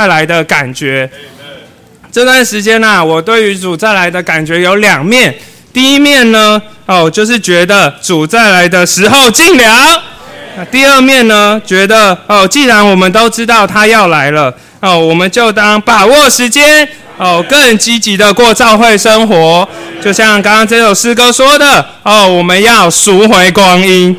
再来的感觉。这段时间呢，我对于主再来的感觉有两面。第一面呢，哦，就是觉得主再来的时候近了。那第二面呢，觉得哦，既然我们都知道他要来了，哦，我们就当把握时间，哦，更积极的过教会生活。就像刚刚这首诗歌说的，哦，我们要赎回光阴。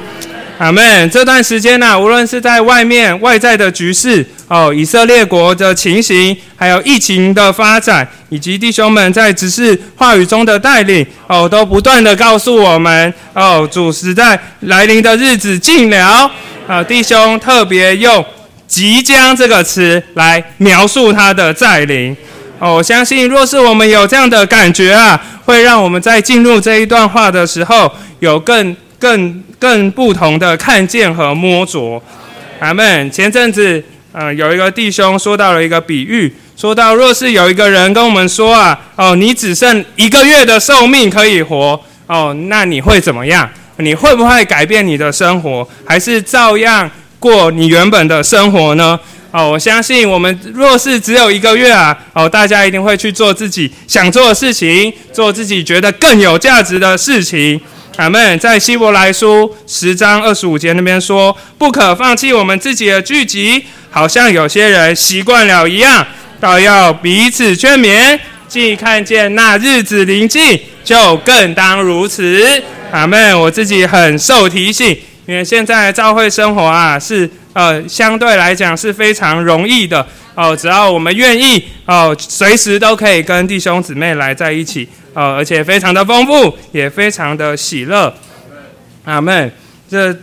阿门。这段时间呢，无论是在外面外在的局势，哦，以色列国的情形，还有疫情的发展，以及弟兄们在只是话语中的带领，哦，都不断的告诉我们，哦，主时代来临的日子近了。啊，弟兄特别用“即将”这个词来描述他的再临。哦，我相信，若是我们有这样的感觉啊，会让我们在进入这一段话的时候，有更。更更不同的看见和摸着，阿门。前阵子，呃，有一个弟兄说到了一个比喻，说到若是有一个人跟我们说啊，哦，你只剩一个月的寿命可以活，哦，那你会怎么样？你会不会改变你的生活，还是照样过你原本的生活呢？哦，我相信我们若是只有一个月啊，哦，大家一定会去做自己想做的事情，做自己觉得更有价值的事情。阿门。在希伯来书十章二十五节那边说：“不可放弃我们自己的聚集，好像有些人习惯了一样，倒要彼此劝勉。既看见那日子临近，就更当如此。”阿门。我自己很受提醒，因为现在教会生活啊，是呃相对来讲是非常容易的哦。只要我们愿意哦，随时都可以跟弟兄姊妹来在一起。哦，而且非常的丰富，也非常的喜乐，阿门。这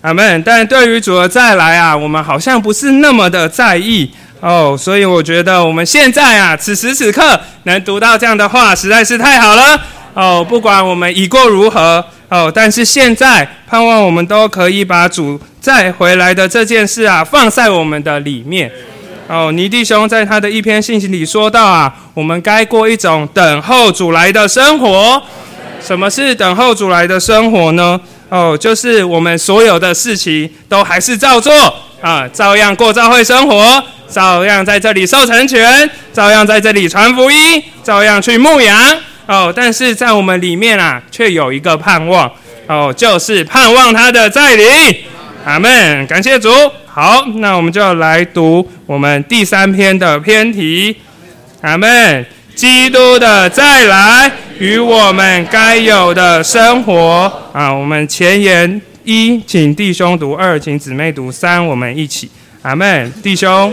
阿门。但对于主的再来啊，我们好像不是那么的在意哦。所以我觉得我们现在啊，此时此刻能读到这样的话，实在是太好了哦。不管我们已过如何哦，但是现在盼望我们都可以把主再回来的这件事啊，放在我们的里面。哦，尼弟兄在他的一篇信息里说到啊，我们该过一种等候主来的生活。什么是等候主来的生活呢？哦，就是我们所有的事情都还是照做啊，照样过教会生活，照样在这里受成全，照样在这里传福音，照样去牧羊。哦，但是在我们里面啊，却有一个盼望。哦，就是盼望他的再临。阿门，感谢主。好，那我们就来读我们第三篇的篇题。阿门。基督的再来与我们该有的生活啊，我们前言一，请弟兄读二，请姊妹读三，我们一起。阿门，弟兄。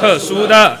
特殊的。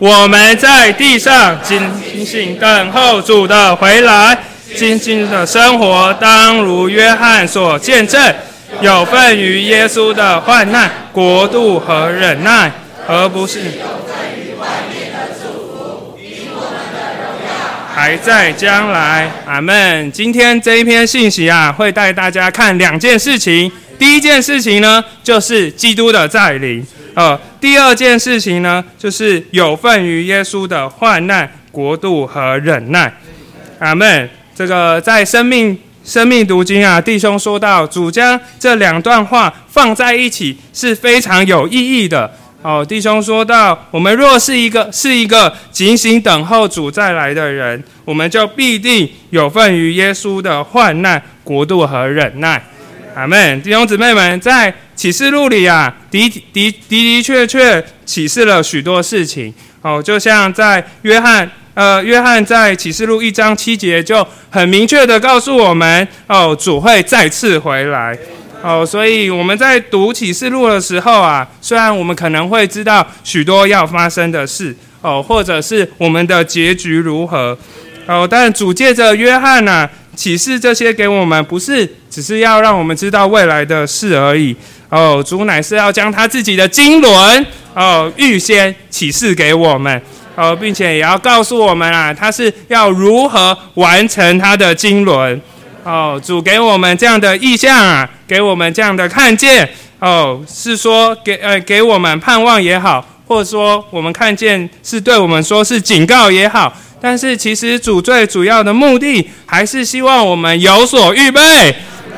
我们在地上静静等候主的回来，静静的生活当如约翰所见证，有份于耶稣的患难、国度和忍耐，而不是有份于外面的祝福。我们的荣耀还在将来。阿门。今天这一篇信息啊，会带大家看两件事情。第一件事情呢，就是基督的再临。呃，第二件事情呢，就是有份于耶稣的患难、国度和忍耐。阿门。这个在生命生命读经啊，弟兄说到，主将这两段话放在一起是非常有意义的。哦，弟兄说到，我们若是一个是一个警醒等候主再来的人，我们就必定有份于耶稣的患难、国度和忍耐。阿门，弟兄姊妹们，在启示录里啊，的的的的确确启示了许多事情哦。就像在约翰，呃，约翰在启示录一章七节就很明确的告诉我们哦，主会再次回来哦。所以我们在读启示录的时候啊，虽然我们可能会知道许多要发生的事哦，或者是我们的结局如何哦，但主借着约翰呐启示这些给我们，不是只是要让我们知道未来的事而已。哦，主乃是要将他自己的经纶哦预先启示给我们。哦，并且也要告诉我们啊，他是要如何完成他的经纶。哦，主给我们这样的意象啊，给我们这样的看见。哦，是说给呃给我们盼望也好，或者说我们看见是对我们说是警告也好。但是其实主最主要的目的，还是希望我们有所预备。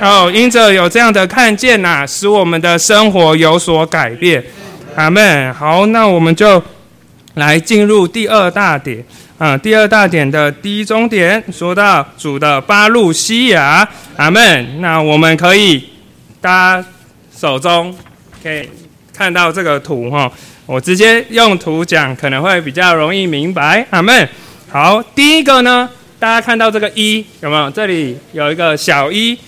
哦，因着有这样的看见呐，使我们的生活有所改变。阿门。好，那我们就。来进入第二大点啊，第二大点的第一终点，说到主的巴路西亚，阿门。那我们可以，大家手中可以看到这个图哈，我直接用图讲可能会比较容易明白，阿门。好，第一个呢，大家看到这个一有没有？这里有一个小一，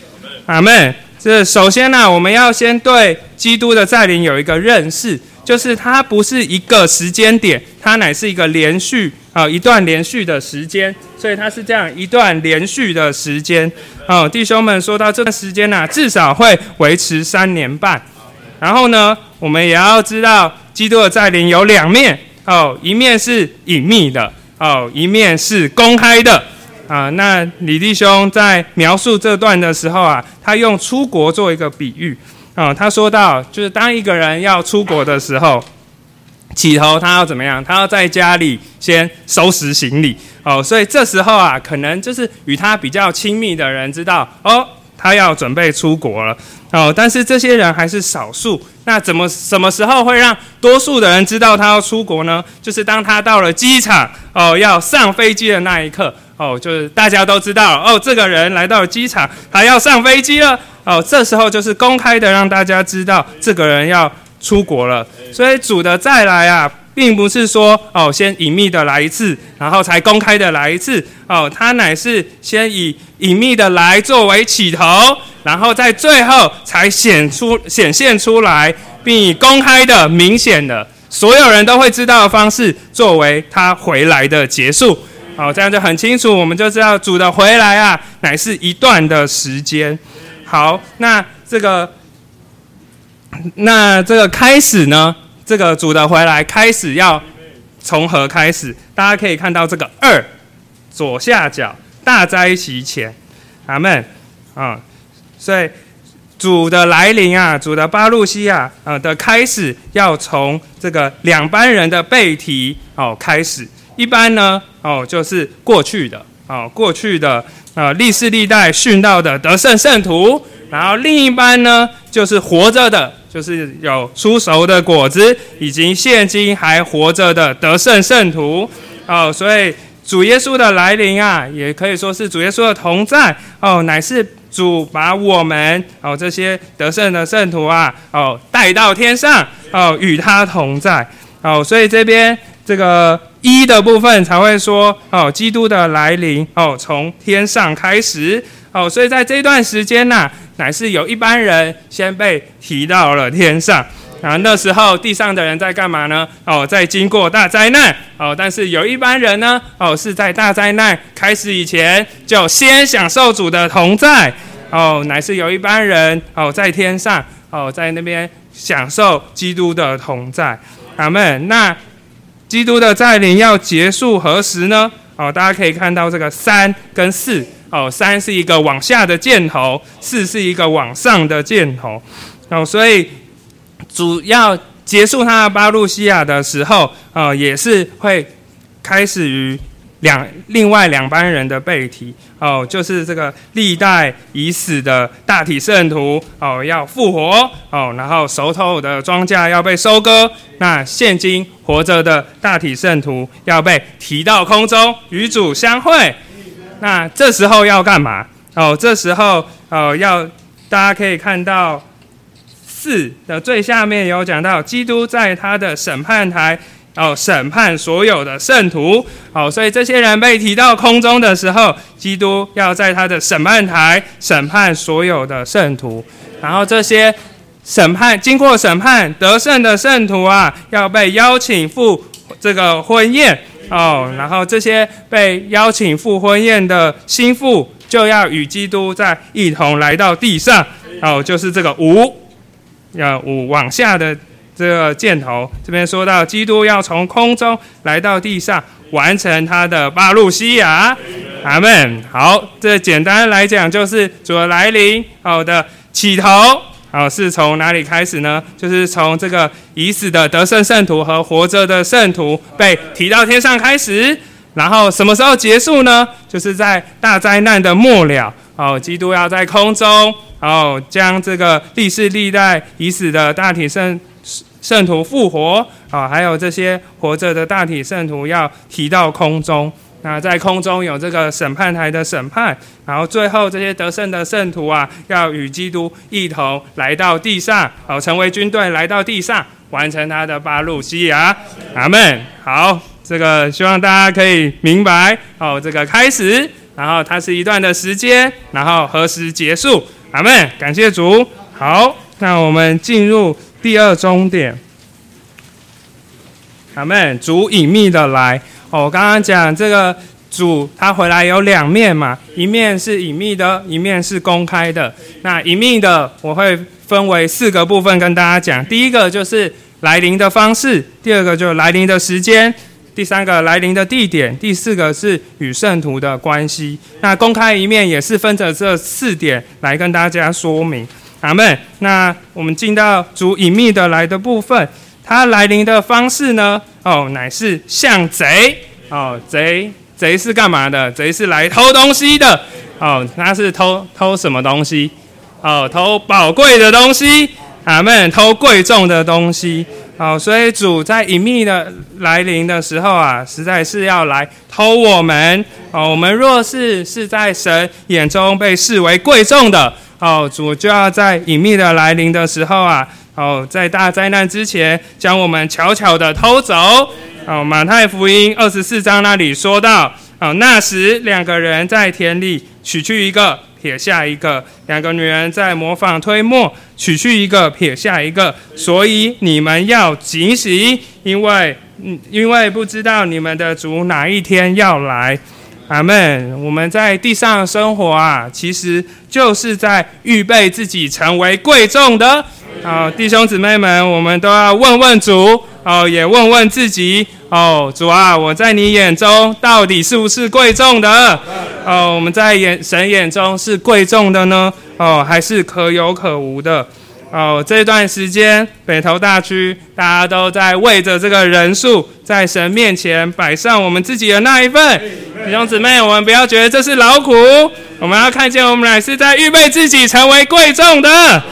阿妹。这首先呢，我们要先对基督的再临有一个认识。就是它不是一个时间点，它乃是一个连续啊，一段连续的时间，所以它是这样一段连续的时间哦。弟兄们，说到这段时间呢，至少会维持三年半。然后呢，我们也要知道，基督的再临有两面哦，一面是隐秘的哦，一面是公开的啊。那李弟兄在描述这段的时候啊，他用出国做一个比喻。啊，他说到，就是当一个人要出国的时候，起头他要怎么样？他要在家里先收拾行李哦。所以这时候啊，可能就是与他比较亲密的人知道哦，他要准备出国了哦。但是这些人还是少数。那怎么什么时候会让多数的人知道他要出国呢？就是当他到了机场哦，要上飞机的那一刻哦，就是大家都知道哦，这个人来到了机场，他要上飞机了。哦，这时候就是公开的让大家知道这个人要出国了，所以主的再来啊，并不是说哦先隐秘的来一次，然后才公开的来一次哦，他乃是先以隐秘的来作为起头，然后在最后才显出显现出来，并以公开的明显的所有人都会知道的方式作为他回来的结束。好，这样就很清楚，我们就知道主的回来啊，乃是一段的时间。好，那这个，那这个开始呢？这个主的回来开始要从何开始？大家可以看到这个二左下角大灾其前，阿门啊！所以主的来临啊，主的巴路西亚啊的开始要从这个两班人的背题哦开始。一般呢哦就是过去的哦过去的。啊，历世历代殉道的得胜圣徒，然后另一班呢，就是活着的，就是有出熟的果子，以及现今还活着的得胜圣徒。哦，所以主耶稣的来临啊，也可以说是主耶稣的同在。哦，乃是主把我们哦这些得胜的圣徒啊，哦带到天上，哦与他同在。哦，所以这边。这个一的部分才会说哦，基督的来临哦，从天上开始哦，所以在这段时间呢，乃是有一般人先被提到了天上啊。那时候地上的人在干嘛呢？哦，在经过大灾难哦，但是有一般人呢哦，是在大灾难开始以前就先享受主的同在哦，乃是有一般人哦，在天上哦，在那边享受基督的同在。阿门。那。基督的再临要结束何时呢？哦，大家可以看到这个三跟四哦，三是一个往下的箭头，四是一个往上的箭头哦，所以主要结束他的巴路西亚的时候，哦，也是会开始于。两另外两班人的背题哦，就是这个历代已死的大体圣徒哦，要复活哦，然后熟透的庄稼要被收割，那现今活着的大体圣徒要被提到空中与主相会，那这时候要干嘛？哦，这时候哦要大家可以看到四的最下面有讲到，基督在他的审判台。哦，审判所有的圣徒。哦，所以这些人被提到空中的时候，基督要在他的审判台审判所有的圣徒。然后这些审判经过审判得胜的圣徒啊，要被邀请赴这个婚宴。哦，然后这些被邀请赴婚宴的心腹就要与基督在一同来到地上。哦，就是这个五，要五往下的这个箭头，这边说到基督要从空中来到地上，完成他的巴路西亚。阿门。好，这简单来讲就是主的来临。好的起头。好，是从哪里开始呢？就是从这个已死的得胜圣徒和活着的圣徒被提到天上开始，然后什么时候结束呢？就是在大灾难的末了。哦，基督要在空中，哦，将这个历世历代已死的大体圣圣徒复活，啊，还有这些活着的大体圣徒要提到空中。那在空中有这个审判台的审判，然后最后这些得胜的圣徒啊，要与基督一同来到地上，哦，成为军队来到地上，完成他的巴路西亚。阿门。好，这个希望大家可以明白。哦，这个开始，然后它是一段的时间，然后何时结束？阿门。感谢主。好，那我们进入第二终点。阿门。主隐秘的来。我刚刚讲这个主他回来有两面嘛，一面是隐秘的，一面是公开的。那隐秘的我会分为四个部分跟大家讲。第一个就是来临的方式，第二个就是来临的时间，第三个来临的地点，第四个是与圣徒的关系。那公开一面也是分着这四点来跟大家说明。阿门。那我们进到主隐秘的来的部分。他来临的方式呢？哦，乃是像贼哦，贼贼是干嘛的？贼是来偷东西的哦。他是偷偷什么东西？哦，偷宝贵的东西。阿门，偷贵重的东西。哦，所以主在隐秘的来临的时候啊，实在是要来偷我们。哦，我们若是是在神眼中被视为贵重的，哦，主就要在隐秘的来临的时候啊。哦，在大灾难之前，将我们悄悄的偷走。哦，马太福音二十四章那里说到，哦，那时两个人在田里取去一个，撇下一个；两个女人在模仿推磨，取去一个，撇下一个。所以你们要警醒，因为，因为不知道你们的主哪一天要来。阿门。我们在地上生活啊，其实就是在预备自己成为贵重的。好，弟兄姊妹们，我们都要问问主，哦，也问问自己，哦，主啊，我在你眼中到底是不是贵重的？哦，我们在眼神眼中是贵重的呢？哦，还是可有可无的？哦，这段时间北投大区大家都在为着这个人数，在神面前摆上我们自己的那一份。弟兄姊妹，我们不要觉得这是劳苦，我们要看见我们乃是在预备自己成为贵重的。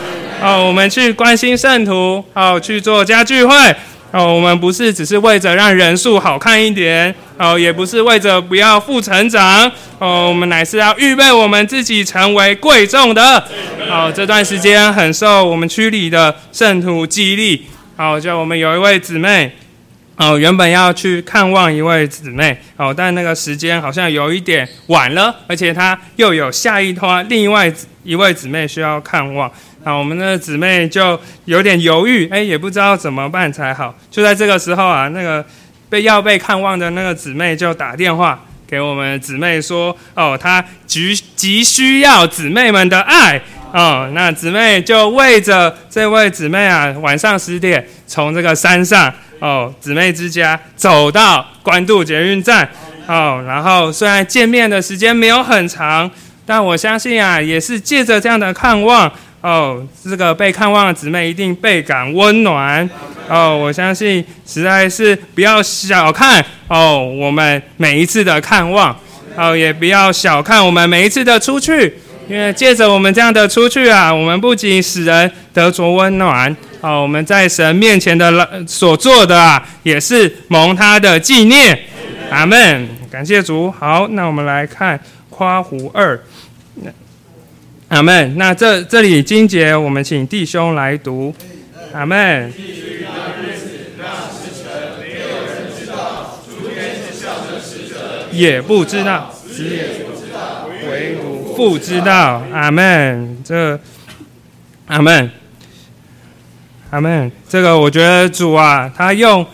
哦，我们去关心圣徒，哦，去做家聚会，哦，我们不是只是为着让人数好看一点，哦，也不是为着不要负成长，哦，我们乃是要预备我们自己成为贵重的。哦，这段时间很受我们区里的圣徒激励，哦，就我们有一位姊妹，哦，原本要去看望一位姊妹，哦，但那个时间好像有一点晚了，而且她又有下一拖另外一位姊妹需要看望。啊，我们的姊妹就有点犹豫，哎，也不知道怎么办才好。就在这个时候啊，那个被要被看望的那个姊妹就打电话给我们姊妹说：“哦，她急急需要姊妹们的爱。”哦，那姊妹就为着这位姊妹啊，晚上十点从这个山上哦，姊妹之家走到关渡捷运站哦，然后虽然见面的时间没有很长，但我相信啊，也是借着这样的看望。哦，这个被看望的姊妹一定倍感温暖。哦，我相信实在是不要小看哦，我们每一次的看望，哦，也不要小看我们每一次的出去，因为借着我们这样的出去啊，我们不仅使人得着温暖，哦，我们在神面前的所做的啊，也是蒙他的纪念。阿门，感谢主。好，那我们来看夸胡二。阿门。那这这里经节，我们请弟兄来读。阿门。也不知道，只唯独父知道。阿门。这阿门。阿门。这个我觉得主啊，他用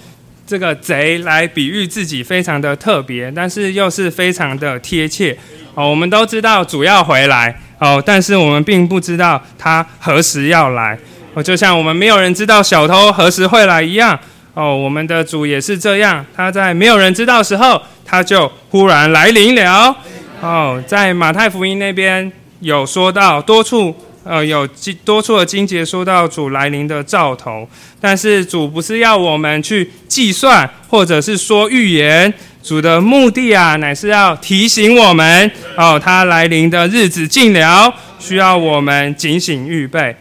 这个贼来比喻自己非常的特别，但是又是非常的贴切哦。我们都知道主要回来哦，但是我们并不知道他何时要来哦。就像我们没有人知道小偷何时会来一样哦，我们的主也是这样，他在没有人知道时候，他就忽然来临了哦。在马太福音那边有说到多处。呃，有多处的经节说到主来临的兆头，但是主不是要我们去计算，或者是说预言。主的目的啊，乃是要提醒我们哦，他来临的日子近了，需要我们警醒预备。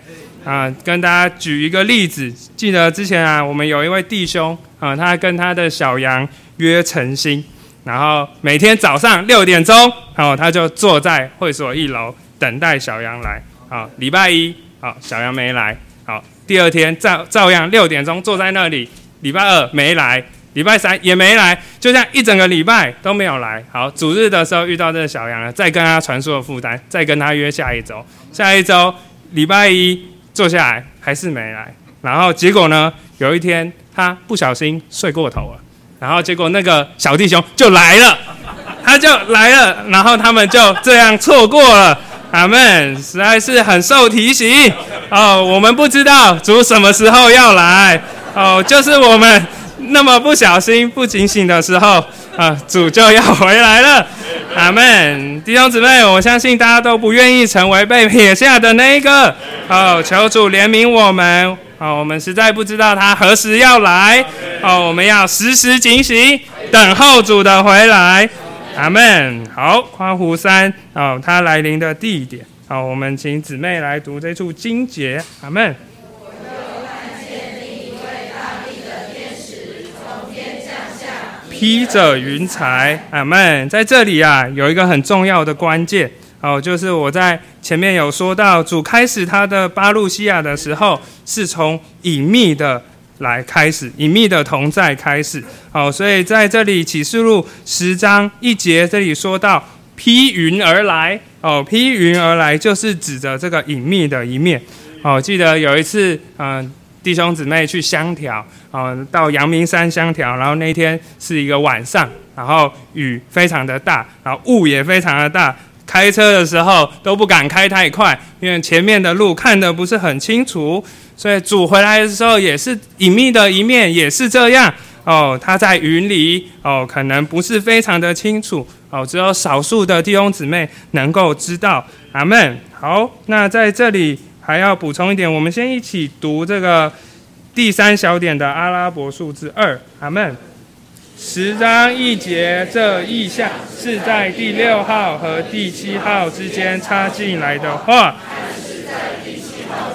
啊，跟大家举一个例子，记得之前啊，我们有一位弟兄啊，他跟他的小羊约诚心，然后每天早上六点钟，然后他就坐在会所一楼等待小羊来。好，礼拜一，好，小杨没来。好，第二天照照样六点钟坐在那里。礼拜二没来，礼拜三也没来，就这样一整个礼拜都没有来。好，主日的时候遇到这个小杨了，再跟他传输的负担，再跟他约下一周。下一周礼拜一坐下来还是没来，然后结果呢？有一天他不小心睡过头了，然后结果那个小弟兄就来了，他就来了，然后他们就这样错过了。阿门，实在是很受提醒哦。我们不知道主什么时候要来哦，就是我们那么不小心、不警醒的时候啊，主就要回来了。阿门，弟兄姊妹，我相信大家都不愿意成为被撇下的那一个哦。求主怜悯我们哦，我们实在不知道他何时要来哦，我们要时时警醒，等候主的回来。阿门。好，夸胡山哦，他来临的地点。好，我们请姊妹来读这处经节。阿门。披着云彩。阿门。在这里啊，有一个很重要的关键哦，就是我在前面有说到，主开始他的巴路西亚的时候，是从隐秘的。来开始隐秘的同在开始，好，所以在这里启示录十章一节这里说到披云而来，哦，披云而来就是指着这个隐秘的一面，哦，记得有一次，嗯，弟兄姊妹去香条，哦，到阳明山香条，然后那天是一个晚上，然后雨非常的大，然后雾也非常的大，开车的时候都不敢开太快，因为前面的路看得不是很清楚。所以主回来的时候也是隐秘的一面，也是这样哦。他在云里哦，可能不是非常的清楚哦，只有少数的弟兄姊妹能够知道。阿门。好，那在这里还要补充一点，我们先一起读这个第三小点的阿拉伯数字二。阿门。十章一节，这意象是在第六号和第七号之间插进来的话。还是在第七号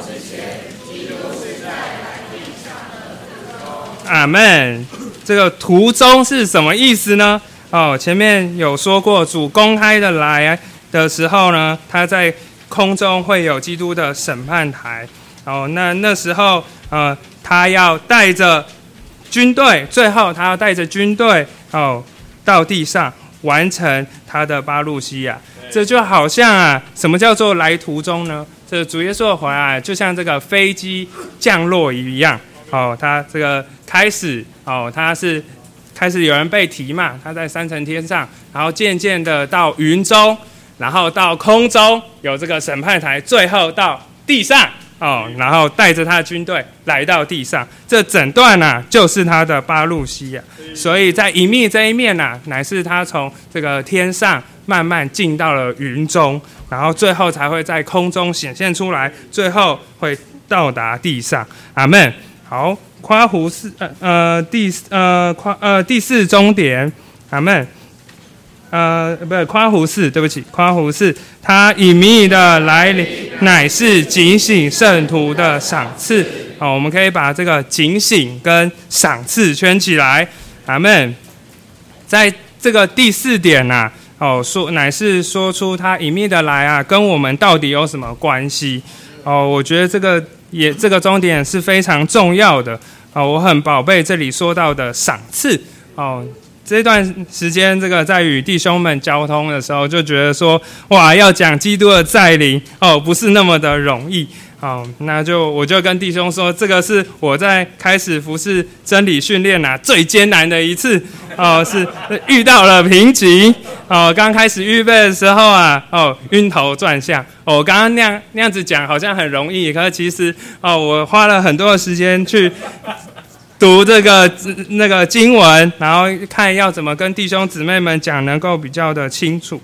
阿门。这个途中是什么意思呢？哦，前面有说过，主公开的来的时候呢，他在空中会有基督的审判台。哦，那那时候，呃，他要带着军队，最后他要带着军队，哦，到地上完成他的巴路西亚。这就好像啊，什么叫做来途中呢？这主耶稣回来，就像这个飞机降落一样。哦，他这个。开始哦，他是开始有人被提嘛，他在三层天上，然后渐渐的到云中，然后到空中有这个审判台，最后到地上哦，然后带着他的军队来到地上，这整段呢就是他的巴路西亚，所以在隐秘这一面呢，乃是他从这个天上慢慢进到了云中，然后最后才会在空中显现出来，最后会到达地上。阿门。好。夸胡四呃呃第呃夸呃第四终点，阿门。呃不是夸胡四，对不起，夸胡四，他隐秘的来临，乃是警醒圣徒的赏赐。好，我们可以把这个警醒跟赏赐圈起来，阿门。在这个第四点呐，哦说乃是说出他隐秘的来啊，跟我们到底有什么关系？哦，我觉得这个。也这个终点是非常重要的啊！我很宝贝这里说到的赏赐哦。这段时间，这个在与弟兄们交通的时候，就觉得说，哇，要讲基督的再临哦，不是那么的容易好，那就我就跟弟兄说，这个是我在开始服侍真理训练呐最艰难的一次哦，是遇到了瓶颈哦。刚开始预备的时候啊，哦，晕头转向。哦，我刚刚那样那样子讲好像很容易，可是其实哦，我花了很多的时间去读这个那个经文，然后看要怎么跟弟兄姊妹们讲，能够比较的清楚。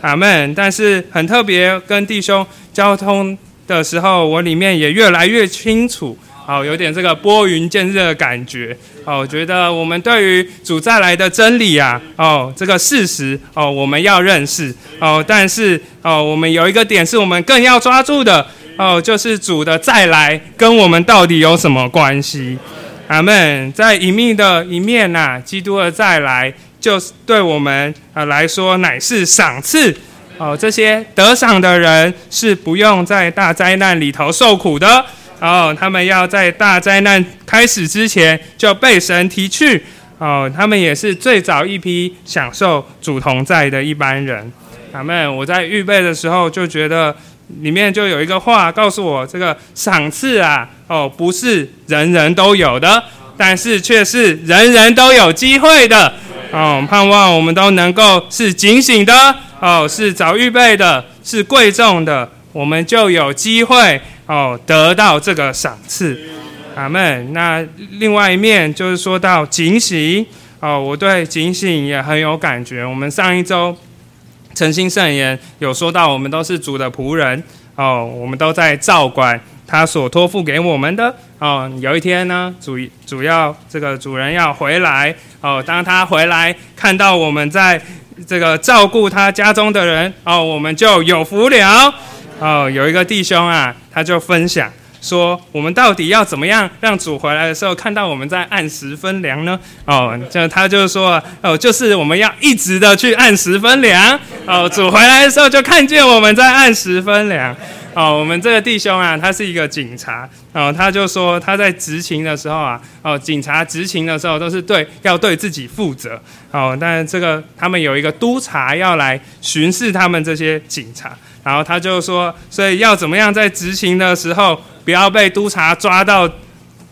阿门。但是很特别，跟弟兄交通。的时候，我里面也越来越清楚，哦，有点这个拨云见日的感觉，哦，我觉得我们对于主再来的真理啊，哦，这个事实，哦，我们要认识，哦，但是，哦，我们有一个点是我们更要抓住的，哦，就是主的再来跟我们到底有什么关系？阿门。在隐秘的一面呐，基督的再来，就是对我们啊来说乃是赏赐。哦，这些得赏的人是不用在大灾难里头受苦的。哦，他们要在大灾难开始之前就被神提去。哦，他们也是最早一批享受主同在的一般人。阿门。我在预备的时候就觉得里面就有一个话告诉我，这个赏赐啊，哦，不是人人都有的，但是却是人人都有机会的。哦，盼望我们都能够是警醒的。哦，是早预备的，是贵重的，我们就有机会哦得到这个赏赐。阿门。那另外一面就是说到警醒哦，我对警醒也很有感觉。我们上一周诚心圣言有说到，我们都是主的仆人哦，我们都在照管他所托付给我们的哦。有一天呢，主主要这个主人要回来哦，当他回来看到我们在。这个照顾他家中的人哦，我们就有福了哦。有一个弟兄啊，他就分享说，我们到底要怎么样让主回来的时候看到我们在按时分粮呢？哦，就他就说哦，就是我们要一直的去按时分粮哦。主回来的时候就看见我们在按时分粮。哦，我们这个弟兄啊，他是一个警察，哦，他就说他在执勤的时候啊，哦，警察执勤的时候都是对要对自己负责，哦，但这个他们有一个督察要来巡视他们这些警察，然后他就说，所以要怎么样在执勤的时候不要被督察抓到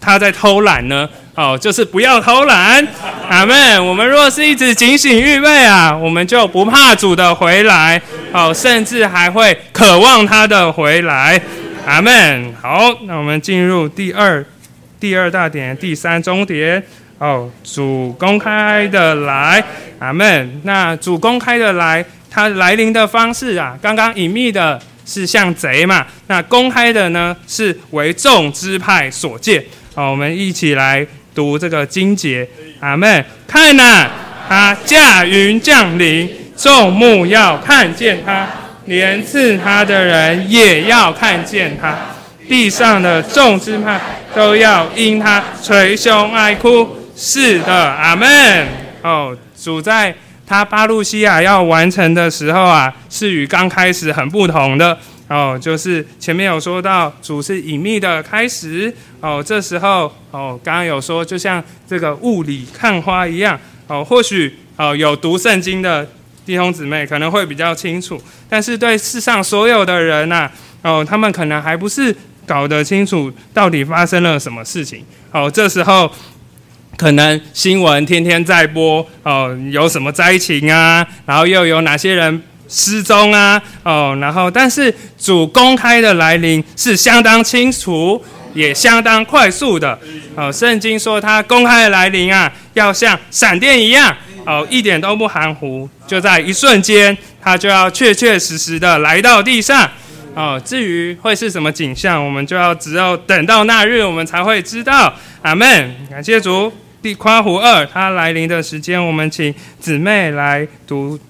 他在偷懒呢？哦，就是不要偷懒，阿门。我们若是一直警醒预备啊，我们就不怕主的回来，哦，甚至还会渴望他的回来，阿门。好，那我们进入第二第二大点，第三终点，哦，主公开的来，阿门。那主公开的来，他来临的方式啊，刚刚隐秘的是像贼嘛，那公开的呢是为众支派所见。好，我们一起来。读这个经节，阿门。看呐，他驾云降临，众目要看见他，连刺他的人也要看见他，地上的众支派都要因他捶胸哀哭。是的，阿门。哦，主在他巴路西亚要完成的时候啊，是与刚开始很不同的。哦，就是前面有说到主是隐秘的开始哦，这时候哦，刚刚有说就像这个雾里看花一样哦，或许哦有读圣经的弟兄姊妹可能会比较清楚，但是对世上所有的人呐哦，他们可能还不是搞得清楚到底发生了什么事情哦，这时候可能新闻天天在播哦，有什么灾情啊，然后又有哪些人。失踪啊，哦，然后但是主公开的来临是相当清楚，也相当快速的，哦，圣经说他公开的来临啊，要像闪电一样，哦，一点都不含糊，就在一瞬间，他就要确确实实的来到地上，哦，至于会是什么景象，我们就要只有等到那日，我们才会知道。阿门，感谢主。第夸胡二，他来临的时间，我们请姊妹来读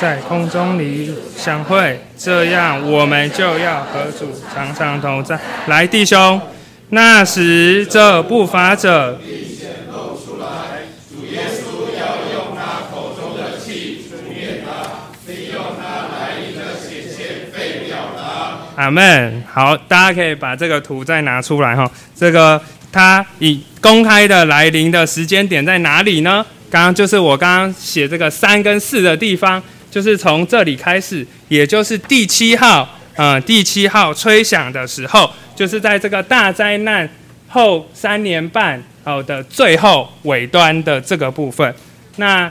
在空中里相会，这样我们就要和主常常同在。来，弟兄，那时这不法者必显露出来，主耶稣要用他口中的气除灭他，利用他来临的显现被掉他。阿门。好，大家可以把这个图再拿出来哈。这个他以公开的来临的时间点在哪里呢？刚刚就是我刚刚写这个三跟四的地方，就是从这里开始，也就是第七号，呃，第七号吹响的时候，就是在这个大灾难后三年半哦的最后尾端的这个部分。那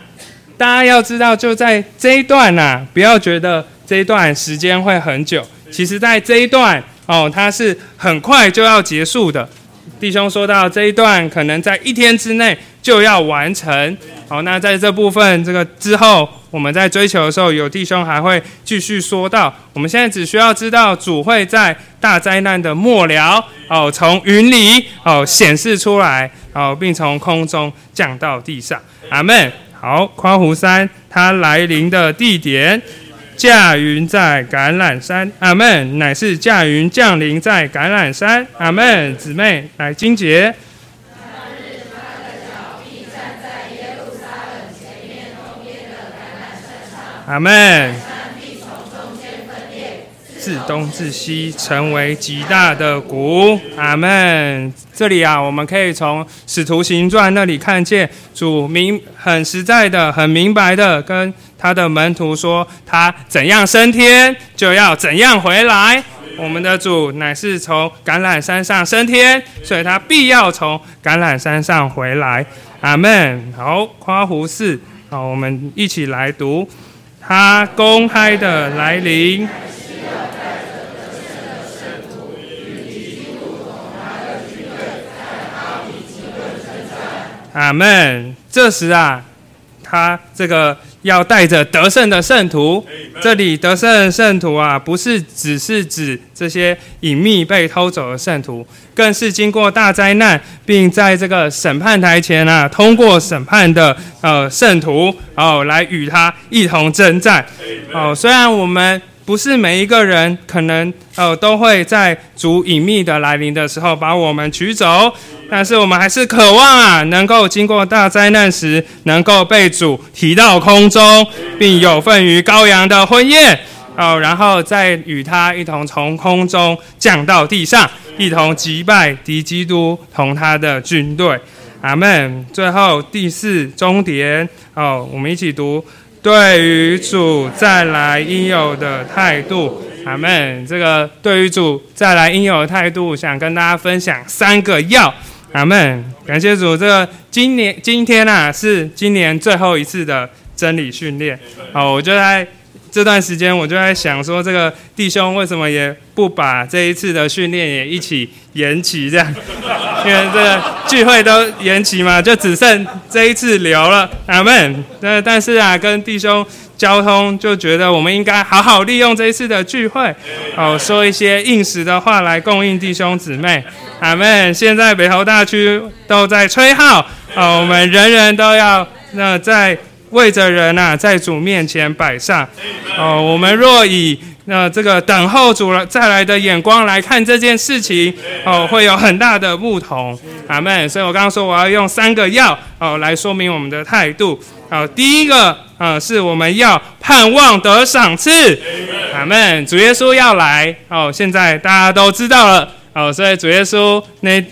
大家要知道，就在这一段呐，不要觉得这一段时间会很久，其实在这一段哦，它是很快就要结束的。弟兄说到这一段，可能在一天之内就要完成。好，那在这部分这个之后，我们在追求的时候，有弟兄还会继续说到。我们现在只需要知道主会在大灾难的末了哦，从云里哦显示出来哦，并从空中降到地上。阿门。好，夸胡山它来临的地点。驾云在橄榄山，阿门。乃是驾云降临在橄榄山，阿门。姊妹来金杰。阿门。东至西，成为极大的谷。阿门。这里啊，我们可以从使徒行传那里看见主明很实在的、很明白的跟他的门徒说，他怎样升天，就要怎样回来。我们的主乃是从橄榄山上升天，所以他必要从橄榄山上回来。阿门。好，夸胡四。好，我们一起来读他公开的来临。阿门。这时啊，他这个要带着得胜的圣徒，这里得胜圣徒啊，不是只是指这些隐秘被偷走的圣徒，更是经过大灾难，并在这个审判台前啊，通过审判的呃圣徒哦，来与他一同征战。哦，虽然我们。不是每一个人可能呃都会在主隐秘的来临的时候把我们取走，但是我们还是渴望啊，能够经过大灾难时，能够被主提到空中，并有份于羔羊的婚宴哦，然后再与他一同从空中降到地上，一同击败敌基督同他的军队。阿门。最后第四终点哦，我们一起读。对于主再来应有的态度，阿门。这个对于主再来应有的态度，想跟大家分享三个要，阿门。感谢主，这个今年今天啊是今年最后一次的真理训练，好，我就在。这段时间我就在想说，这个弟兄为什么也不把这一次的训练也一起延期？这样，因为这个聚会都延期嘛，就只剩这一次留了。阿门。那但是啊，跟弟兄交通就觉得我们应该好好利用这一次的聚会，哦，说一些应时的话来供应弟兄姊妹。阿门。现在北投大区都在吹号，哦，我们人人都要那在。为着人呐，在主面前摆上。哦，我们若以那这个等候主了再来的眼光来看这件事情，哦，会有很大的不同。阿门。所以我刚刚说我要用三个要哦来说明我们的态度。好，第一个啊，是我们要盼望得赏赐。阿门。主耶稣要来哦，现在大家都知道了哦，所以主耶稣那。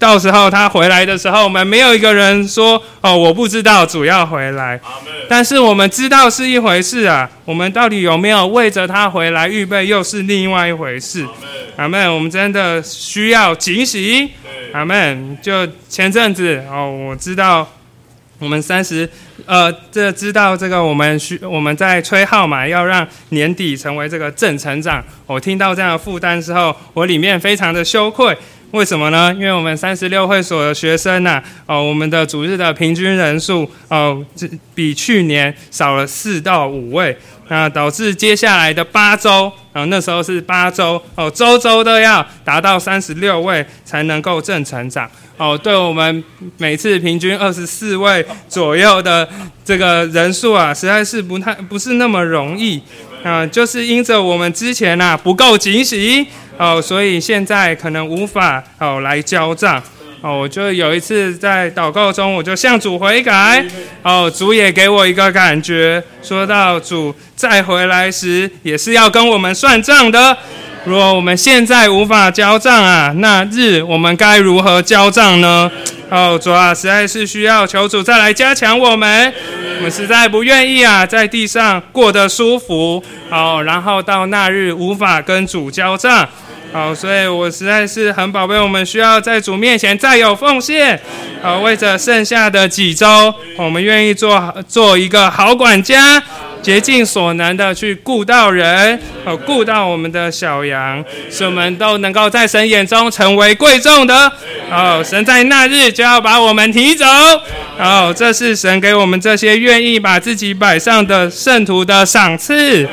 到时候他回来的时候，我们没有一个人说：“哦，我不知道主要回来。”但是我们知道是一回事啊。我们到底有没有为着他回来预备，又是另外一回事。阿门。我们真的需要警醒。阿门。就前阵子哦，我知道我们三十呃，这知道这个我们需我们在吹号码，要让年底成为这个正成长。我听到这样的负担之后，我里面非常的羞愧。为什么呢？因为我们三十六会所的学生呐，哦，我们的主日的平均人数哦，比去年少了四到五位，那导致接下来的八周，啊，那时候是八周，哦，周周都要达到三十六位才能够正成长，哦，对我们每次平均二十四位左右的这个人数啊，实在是不太不是那么容易，啊，就是因着我们之前呐不够警醒。哦，所以现在可能无法哦来交账哦。我就有一次在祷告中，我就向主悔改哦，主也给我一个感觉，说到主再回来时也是要跟我们算账的如果我们现在无法交账啊，那日我们该如何交账呢？哦，主啊，实在是需要求主再来加强我们。我们实在不愿意啊，在地上过得舒服，哦，然后到那日无法跟主交账。好，所以我实在是很宝贝，我们需要在主面前再有奉献。好，为着剩下的几周，我们愿意做做一个好管家，竭尽所能的去顾到人，好顾到我们的小羊，使我们都能够在神眼中成为贵重的。哦，神在那日就要把我们提走。哦，这是神给我们这些愿意把自己摆上的圣徒的赏赐。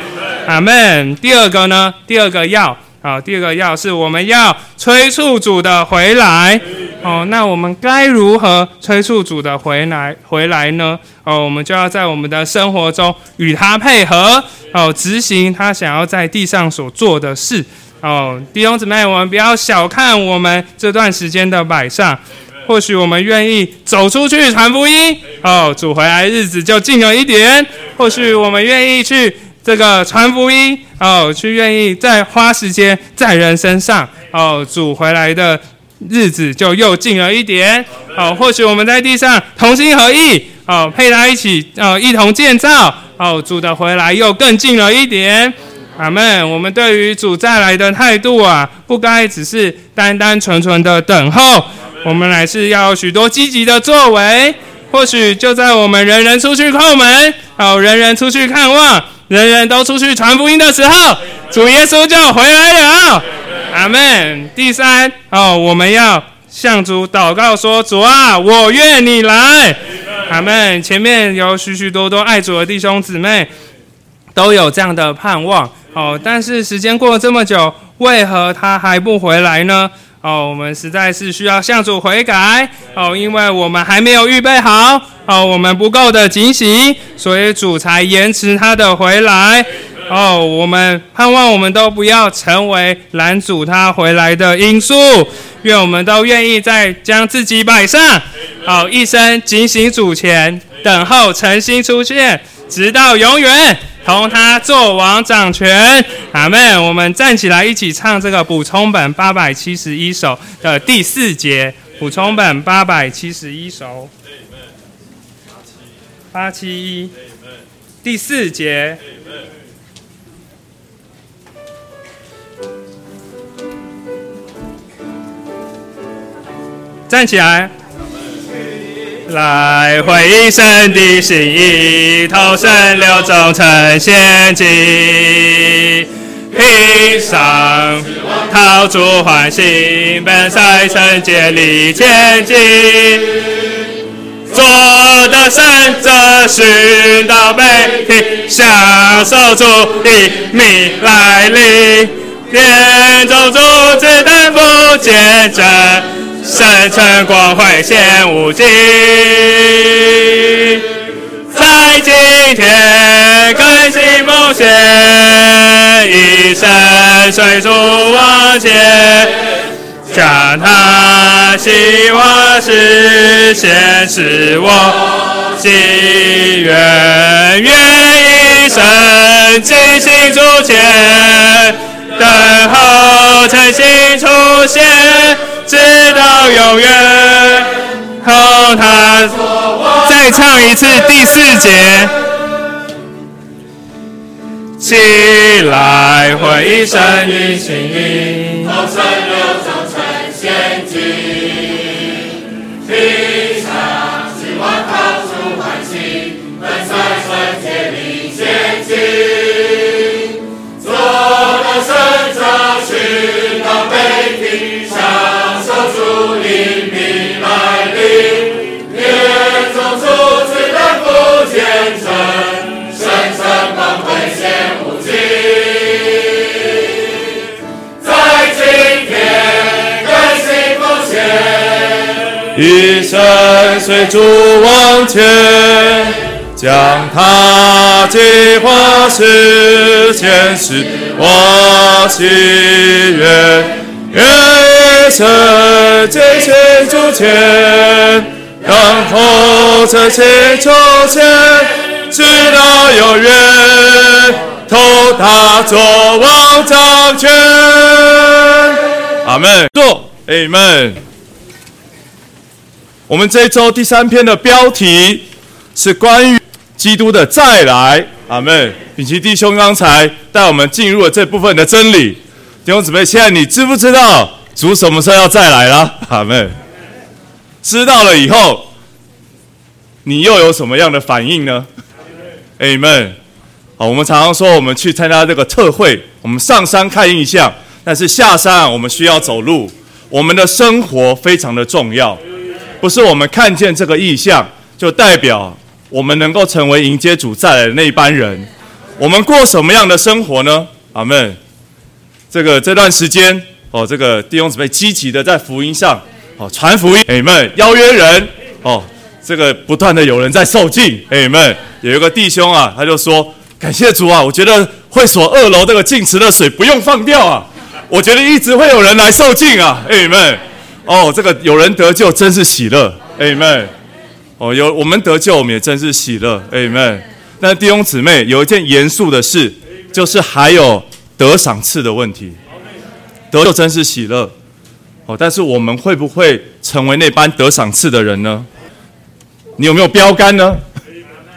阿门。第二个呢？第二个要。好，第二个要是我们要催促主的回来哦，那我们该如何催促主的回来回来呢？哦，我们就要在我们的生活中与他配合哦，执行他想要在地上所做的事哦。弟兄姊妹，我们不要小看我们这段时间的摆上，或许我们愿意走出去传福音哦，主回来日子就近了一点；或许我们愿意去。这个传福音哦，去愿意再花时间在人身上哦，主回来的日子就又近了一点哦。或许我们在地上同心合意哦，配他一起哦，一同建造哦，主的回来又更近了一点。阿门。我们对于主再来的态度啊，不该只是单单纯纯的等候，我们乃是要许多积极的作为。或许就在我们人人出去叩门哦，人人出去看望。人人都出去传福音的时候，主耶稣就回来了。阿门。第三哦，我们要向主祷告说：“主啊，我愿你来。”阿门。前面有许许多多爱主的弟兄姊妹都有这样的盼望哦，但是时间过了这么久，为何他还不回来呢？哦，我们实在是需要向主悔改。哦，因为我们还没有预备好哦，我们不够的警醒，所以主才延迟他的回来。哦。我们盼望我们都不要成为拦阻他回来的因素，愿我们都愿意再将自己摆上。哦，一生警醒主前，等候诚心出现，直到永远。同他做王掌权，阿门。我们站起来一起唱这个补充本八百七十一首的第四节。补充本八百七十一首，八七一，第四节。站起来。来回应神的心意，投身流中成献祭，披上陶铸欢喜，本赛圣洁里前进。做的圣者寻到美体，享受主的命来临，天中主子担负见证。圣城光辉显无尽，在今天更新梦想，一生随主往前，将他希望实现，是我心愿，愿一生尽心主前，等候诚心出现。直到永远，后他再唱一次第四节，起来回声与心音，一生随主往前，将他计划实现是我心愿。愿一生尽心主前，等候这些出现，直到永远。同他作王掌权。阿门。坐，Amen。我们这一周第三篇的标题是关于基督的再来。阿门。以及弟兄刚才带我们进入了这部分的真理。弟兄姊妹，现在你知不知道主什么时候要再来了？阿门。知道了以后，你又有什么样的反应呢？Amen。好，我们常常说我们去参加这个特会，我们上山看印象，但是下山我们需要走路。我们的生活非常的重要，不是我们看见这个意象就代表我们能够成为迎接主再来的那一班人。我们过什么样的生活呢？阿门。这个这段时间哦，这个弟兄姊妹积极的在福音上哦传福音，哎们邀约人哦，这个不断的有人在受敬，哎们有一个弟兄啊，他就说感谢主啊，我觉得会所二楼这个净池的水不用放掉啊，我觉得一直会有人来受敬啊，哎们哦，这个有人得救真是喜乐，哎们哦有我们得救我们也真是喜乐，哎们。那弟兄姊妹有一件严肃的事，就是还有。得赏赐的问题，得就真是喜乐哦。但是我们会不会成为那班得赏赐的人呢？你有没有标杆呢？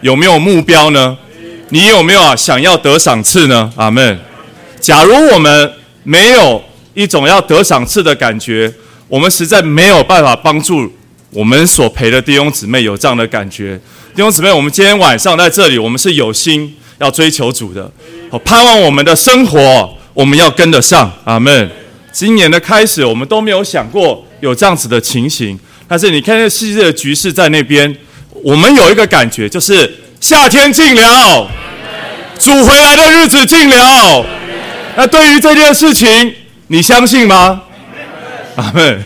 有没有目标呢？你有没有啊想要得赏赐呢？阿门。假如我们没有一种要得赏赐的感觉，我们实在没有办法帮助我们所陪的弟兄姊妹有这样的感觉。弟兄姊妹，我们今天晚上在这里，我们是有心。要追求主的，盼望我们的生活，我们要跟得上，阿门。今年的开始，我们都没有想过有这样子的情形，但是你看这世界的局势在那边，我们有一个感觉，就是夏天近了，主回来的日子近了。那对于这件事情，你相信吗？阿门。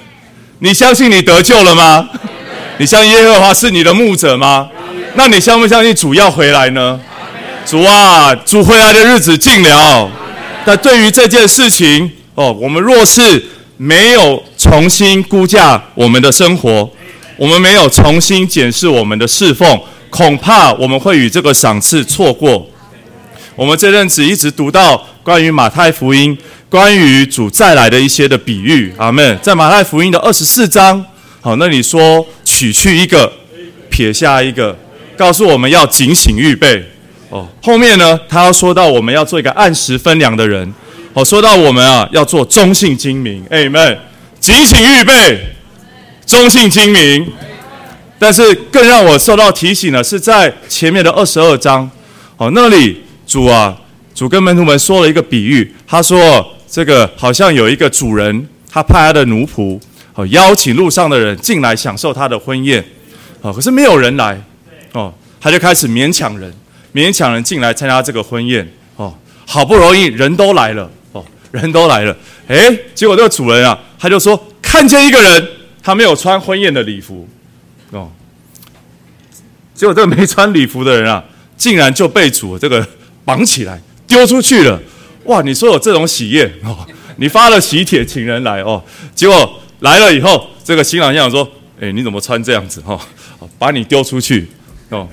你相信你得救了吗？你相信耶和华是你的牧者吗？那你相不相信主要回来呢？主啊，主回来的日子近了。但对于这件事情，哦，我们若是没有重新估价我们的生活，我们没有重新检视我们的侍奉，恐怕我们会与这个赏赐错过。我们这阵子一直读到关于马太福音，关于主再来的一些的比喻。阿门。在马太福音的二十四章，好，那里说取去一个，撇下一个，告诉我们要警醒预备。哦，后面呢，他要说到我们要做一个按时分粮的人。哦，说到我们啊，要做中性精明。哎们，警醒预备，中性精明。但是更让我受到提醒的是在前面的二十二章。哦，那里主啊，主跟门徒们说了一个比喻。他说，这个好像有一个主人，他派他的奴仆，哦，邀请路上的人进来享受他的婚宴。哦，可是没有人来。哦，他就开始勉强人。勉强人进来参加这个婚宴哦，好不容易人都来了哦，人都来了，哎，结果这个主人啊，他就说看见一个人，他没有穿婚宴的礼服哦，结果这个没穿礼服的人啊，竟然就被主这个绑起来丢出去了。哇，你说有这种喜宴哦，你发了喜帖请人来哦，结果来了以后，这个新郎新娘说，哎，你怎么穿这样子哈？把你丢出去哦。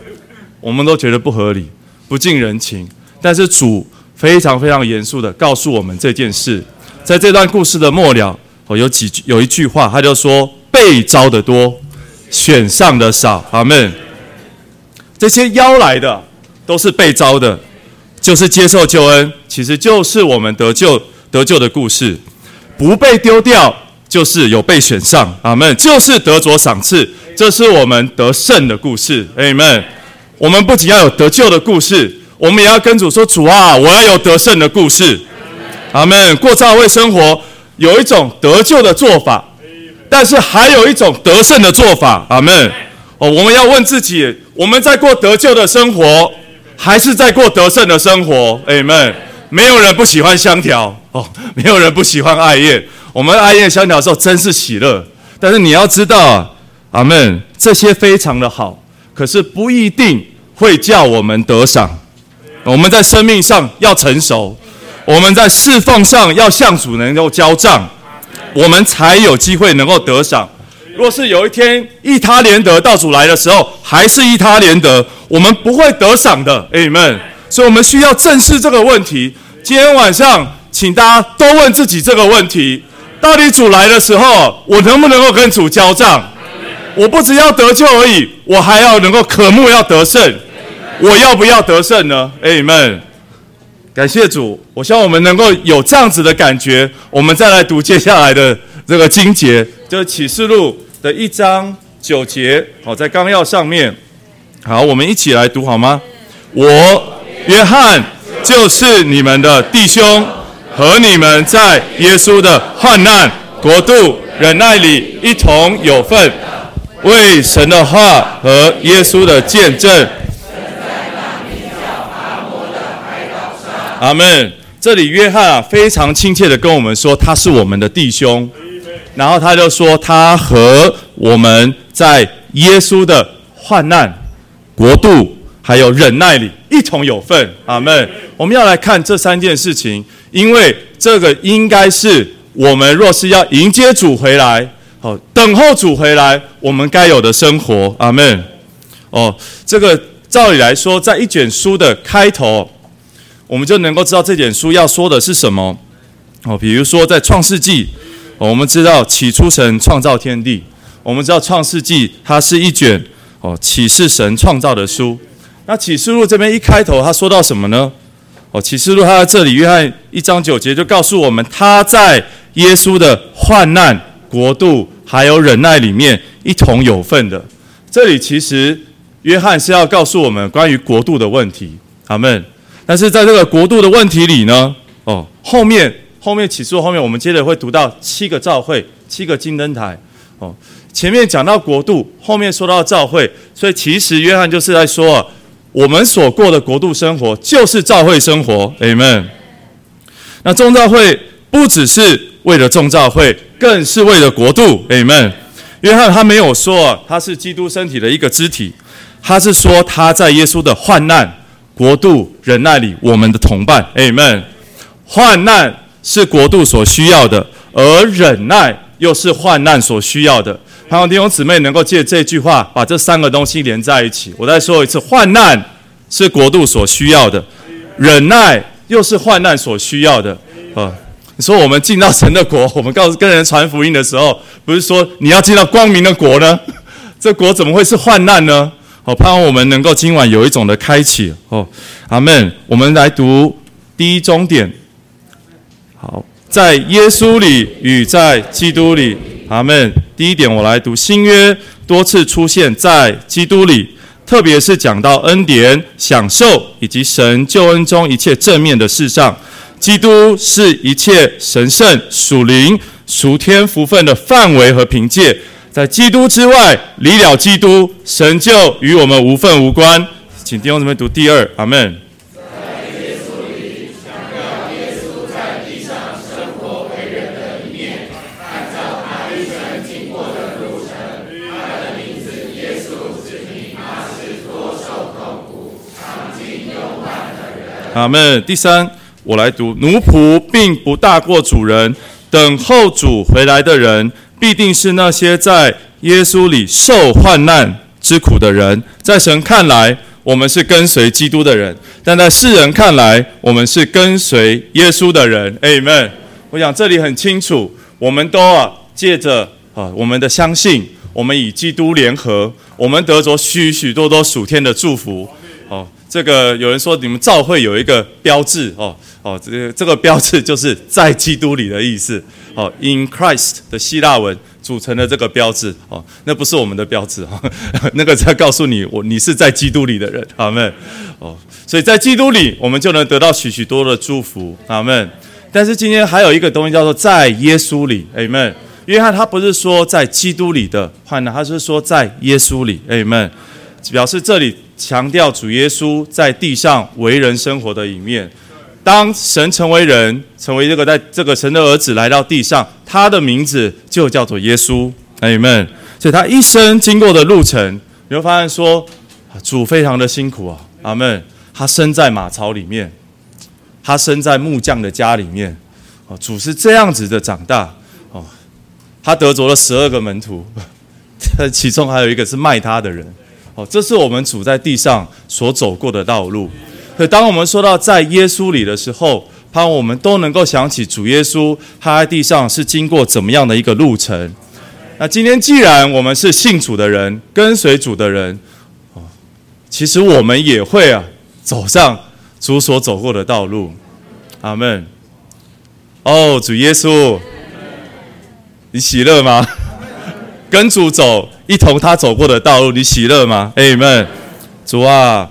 我们都觉得不合理、不近人情，但是主非常非常严肃的告诉我们这件事。在这段故事的末了，哦，有几句有一句话，他就说：“被招的多，选上的少。”阿门。这些邀来的都是被招的，就是接受救恩，其实就是我们得救得救的故事。不被丢掉，就是有被选上。阿门，就是得着赏赐，这是我们得胜的故事。阿门。我们不仅要有得救的故事，我们也要跟主说：“主啊，我要有得胜的故事。”阿门。过教会生活有一种得救的做法，但是还有一种得胜的做法。阿门。哦，我们要问自己：我们在过得救的生活，还是在过得胜的生活？阿门。没有人不喜欢香条哦，没有人不喜欢爱宴。我们爱宴香条的时候，真是喜乐。但是你要知道，阿门，这些非常的好，可是不一定。会叫我们得赏，我们在生命上要成熟，我们在侍奉上要向主能够交账，我们才有机会能够得赏。若是有一天一他连得到主来的时候，还是一他连得，我们不会得赏的。哎们，所以我们需要正视这个问题。今天晚上，请大家都问自己这个问题：到底主来的时候，我能不能够跟主交账？我不只要得救而已，我还要能够渴慕要得胜。我要不要得胜呢？Amen。感谢主，我希望我们能够有这样子的感觉。我们再来读接下来的这个经节，就是启示录的一章九节。好，在纲要上面。好，我们一起来读好吗？我约翰就是你们的弟兄，和你们在耶稣的患难、国度、忍耐里一同有份，为神的话和耶稣的见证。阿门。这里约翰啊，非常亲切的跟我们说，他是我们的弟兄。然后他就说，他和我们在耶稣的患难、国度还有忍耐里一同有份。阿门。我们要来看这三件事情，因为这个应该是我们若是要迎接主回来，好等候主回来，我们该有的生活。阿门。哦，这个照理来说，在一卷书的开头。我们就能够知道这卷书要说的是什么哦。比如说，在创世纪，我们知道起初神创造天地。我们知道创世纪它是一卷哦启示神创造的书。那启示录这边一开头，他说到什么呢？哦，启示录他在这里约翰一章九节就告诉我们，他在耶稣的患难、国度还有忍耐里面一同有份的。这里其实约翰是要告诉我们关于国度的问题。阿门。但是在这个国度的问题里呢，哦，后面后面起诉后面，我们接着会读到七个召会，七个金灯台，哦，前面讲到国度，后面说到召会，所以其实约翰就是在说，我们所过的国度生活就是召会生活，amen。那众召会不只是为了众召会，更是为了国度，amen。约翰他没有说他是基督身体的一个肢体，他是说他在耶稣的患难。国度忍耐里，我们的同伴，Amen。患难是国度所需要的，而忍耐又是患难所需要的。盼望弟兄姊妹能够借这句话，把这三个东西连在一起。我再说一次：患难是国度所需要的，忍耐又是患难所需要的。啊，你说我们进到神的国，我们告诉跟人传福音的时候，不是说你要进到光明的国呢？这国怎么会是患难呢？好，盼望我们能够今晚有一种的开启哦，阿门。我们来读第一终点。好，在耶稣里与在基督里，阿门。第一点，我来读新约多次出现在基督里，特别是讲到恩典、享受以及神救恩中一切正面的事上，基督是一切神圣属灵属天福分的范围和凭借。在基督之外，离了基督，神就与我们无份无关。请弟兄姊妹读第二，阿门。阿门。第三，我来读：奴仆并不大过主人，等候主回来的人。必定是那些在耶稣里受患难之苦的人，在神看来，我们是跟随基督的人；但在世人看来，我们是跟随耶稣的人。Amen。我想这里很清楚，我们都啊借着啊我们的相信，我们与基督联合，我们得着许许多多属天的祝福。哦，这个有人说你们教会有一个标志哦。哦，这个这个标志就是在基督里的意思。哦，in Christ 的希腊文组成的这个标志。哦，那不是我们的标志哈，那个在告诉你，我你是在基督里的人。阿门。哦，所以在基督里，我们就能得到许许多的祝福。阿门。但是今天还有一个东西叫做在耶稣里。阿门。约翰他不是说在基督里的患难，他是说在耶稣里。阿门。表示这里强调主耶稣在地上为人生活的一面。当神成为人，成为这个在这个神的儿子来到地上，他的名字就叫做耶稣。阿门。所以他一生经过的路程，你会发现说，主非常的辛苦啊。阿门。他生在马槽里面，他生在木匠的家里面。哦，主是这样子的长大。哦，他得着了十二个门徒，其中还有一个是卖他的人。哦，这是我们主在地上所走过的道路。可当我们说到在耶稣里的时候，盼望我们都能够想起主耶稣他在地上是经过怎么样的一个路程。那今天既然我们是信主的人，跟随主的人，哦，其实我们也会啊走上主所走过的道路。阿门。哦，主耶稣，你喜乐吗？跟主走，一同他走过的道路，你喜乐吗？阿门。主啊，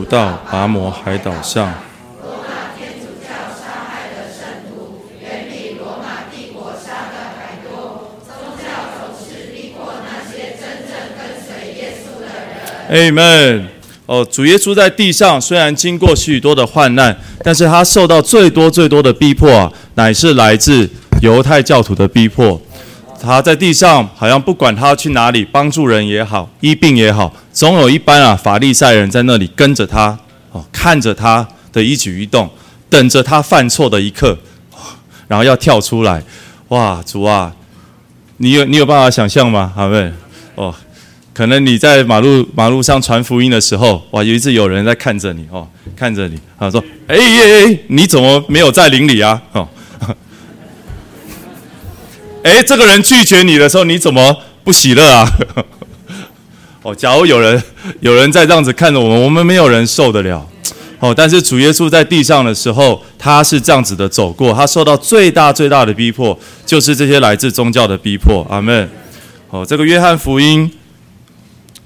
跟随耶稣的人。Amen。哦，主耶稣在地上虽然经过许多的患难，但是他受到最多最多的逼迫啊，乃是来自犹太教徒的逼迫。他在地上，好像不管他去哪里，帮助人也好，医病也好，总有一班啊法利赛人在那里跟着他，哦，看着他的一举一动，等着他犯错的一刻，然后要跳出来。哇，主啊，你有你有办法想象吗？阿妹，哦，可能你在马路马路上传福音的时候，哇，有一次有人在看着你，哦，看着你，他说，哎耶哎，你怎么没有在林里啊？哦。哎，这个人拒绝你的时候，你怎么不喜乐啊？哦，假如有人有人在这样子看着我们，我们没有人受得了。哦，但是主耶稣在地上的时候，他是这样子的走过，他受到最大最大的逼迫，就是这些来自宗教的逼迫。阿门。哦，这个约翰福音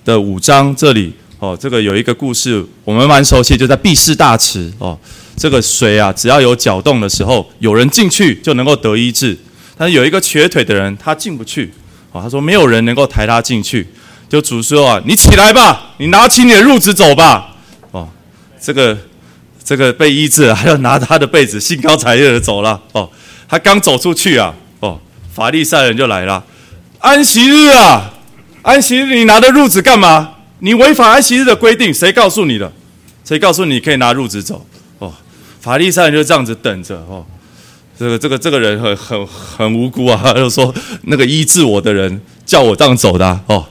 的五章这里，哦，这个有一个故事，我们蛮熟悉，就在毕士大池。哦，这个水啊，只要有搅动的时候，有人进去就能够得医治。但是有一个瘸腿的人，他进不去。哦，他说没有人能够抬他进去。就主说啊，你起来吧，你拿起你的褥子走吧。哦，这个这个被医治，还要拿他的被子，兴高采烈的走了。哦，他刚走出去啊，哦，法利赛人就来了。安息日啊，安息日你拿着褥子干嘛？你违反安息日的规定，谁告诉你的？谁告诉你可以拿褥子走？哦，法利赛人就这样子等着。哦。这个这个这个人很很很无辜啊！他 就说那个医治我的人叫我这样走的哦，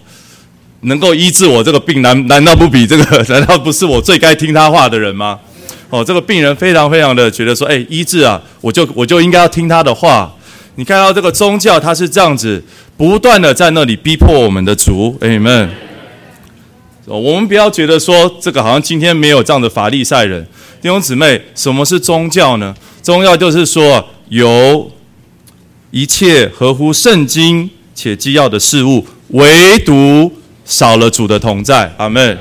能够医治我这个病，难难道不比这个？难道不是我最该听他话的人吗？哦，这个病人非常非常的觉得说，哎，医治啊，我就我就应该要听他的话。你看到这个宗教，他是这样子不断的在那里逼迫我们的主，哎们，我们不要觉得说这个好像今天没有这样的法利赛人弟兄姊妹，什么是宗教呢？宗教就是说。有一切合乎圣经且基要的事物，唯独少了主的同在。阿门。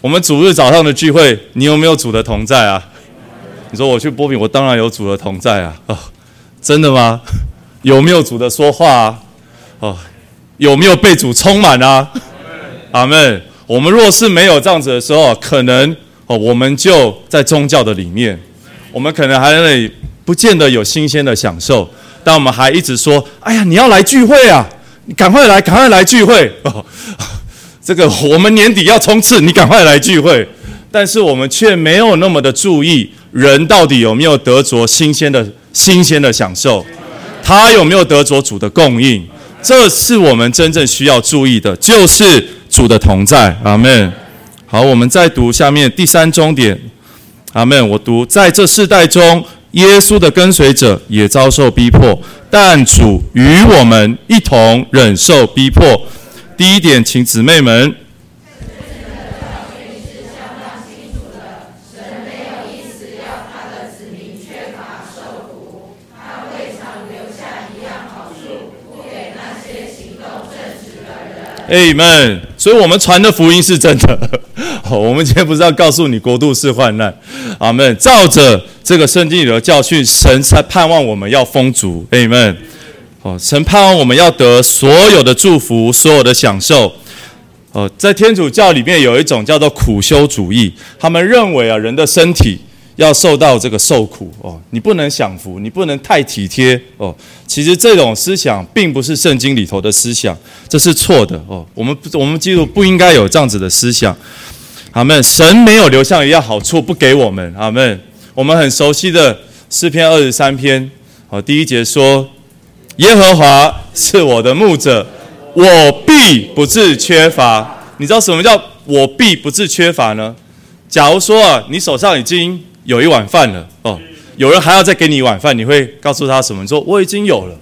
我们主日早上的聚会，你有没有主的同在啊？你说我去波比，我当然有主的同在啊。哦，真的吗？有没有主的说话啊？哦，有没有被主充满啊？阿门。我们若是没有这样子的时候，可能哦，我们就在宗教的里面，我们可能还在那里。不见得有新鲜的享受，但我们还一直说：“哎呀，你要来聚会啊！你赶快来，赶快来聚会！”哦，这个我们年底要冲刺，你赶快来聚会。但是我们却没有那么的注意，人到底有没有得着新鲜的新鲜的享受？他有没有得着主的供应？这是我们真正需要注意的，就是主的同在。阿门。好，我们再读下面第三终点。阿门。我读在这世代中。耶稣的跟随者也遭受逼迫，但主与我们一同忍受逼迫。第一点，请姊妹们。Amen。所以我们传的福音是真的。我们今天不是要告诉你国度是患难，阿门。照着这个圣经里的教训，神才盼望我们要丰足，阿门。哦，神盼望我们要得所有的祝福，所有的享受。哦，在天主教里面有一种叫做苦修主义，他们认为啊，人的身体要受到这个受苦哦，你不能享福，你不能太体贴哦。其实这种思想并不是圣经里头的思想，这是错的哦。我们我们基督不应该有这样子的思想。阿门。神没有留下一样好处不给我们。阿门。我们很熟悉的诗篇二十三篇，好，第一节说。耶和华是我的牧者，我必不致缺乏。你知道什么叫我必不致缺乏呢？假如说啊，你手上已经有一碗饭了哦，有人还要再给你一碗饭，你会告诉他什么？说我已经有了，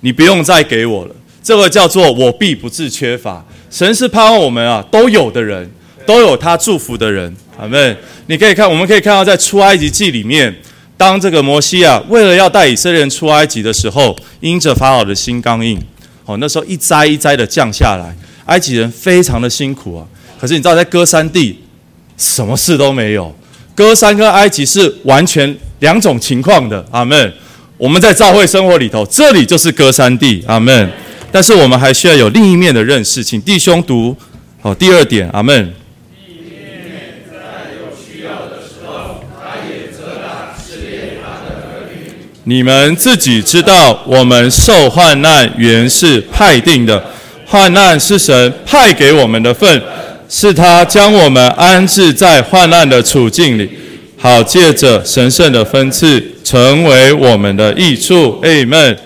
你不用再给我了。这个叫做我必不致缺乏。神是盼望我们啊都有的人，都有他祝福的人。阿门。你可以看，我们可以看到在出埃及记里面。当这个摩西啊，为了要带以色列人出埃及的时候，因着法老的心刚硬，哦，那时候一灾一灾的降下来，埃及人非常的辛苦啊。可是你知道，在歌山地，什么事都没有。歌山跟埃及是完全两种情况的。阿门。我们在教会生活里头，这里就是歌山地。阿门。但是我们还需要有另一面的认识，请弟兄读好第二点。阿门。你们自己知道，我们受患难原是派定的，患难是神派给我们的份，是他将我们安置在患难的处境里，好借着神圣的分赐，成为我们的益处。Amen。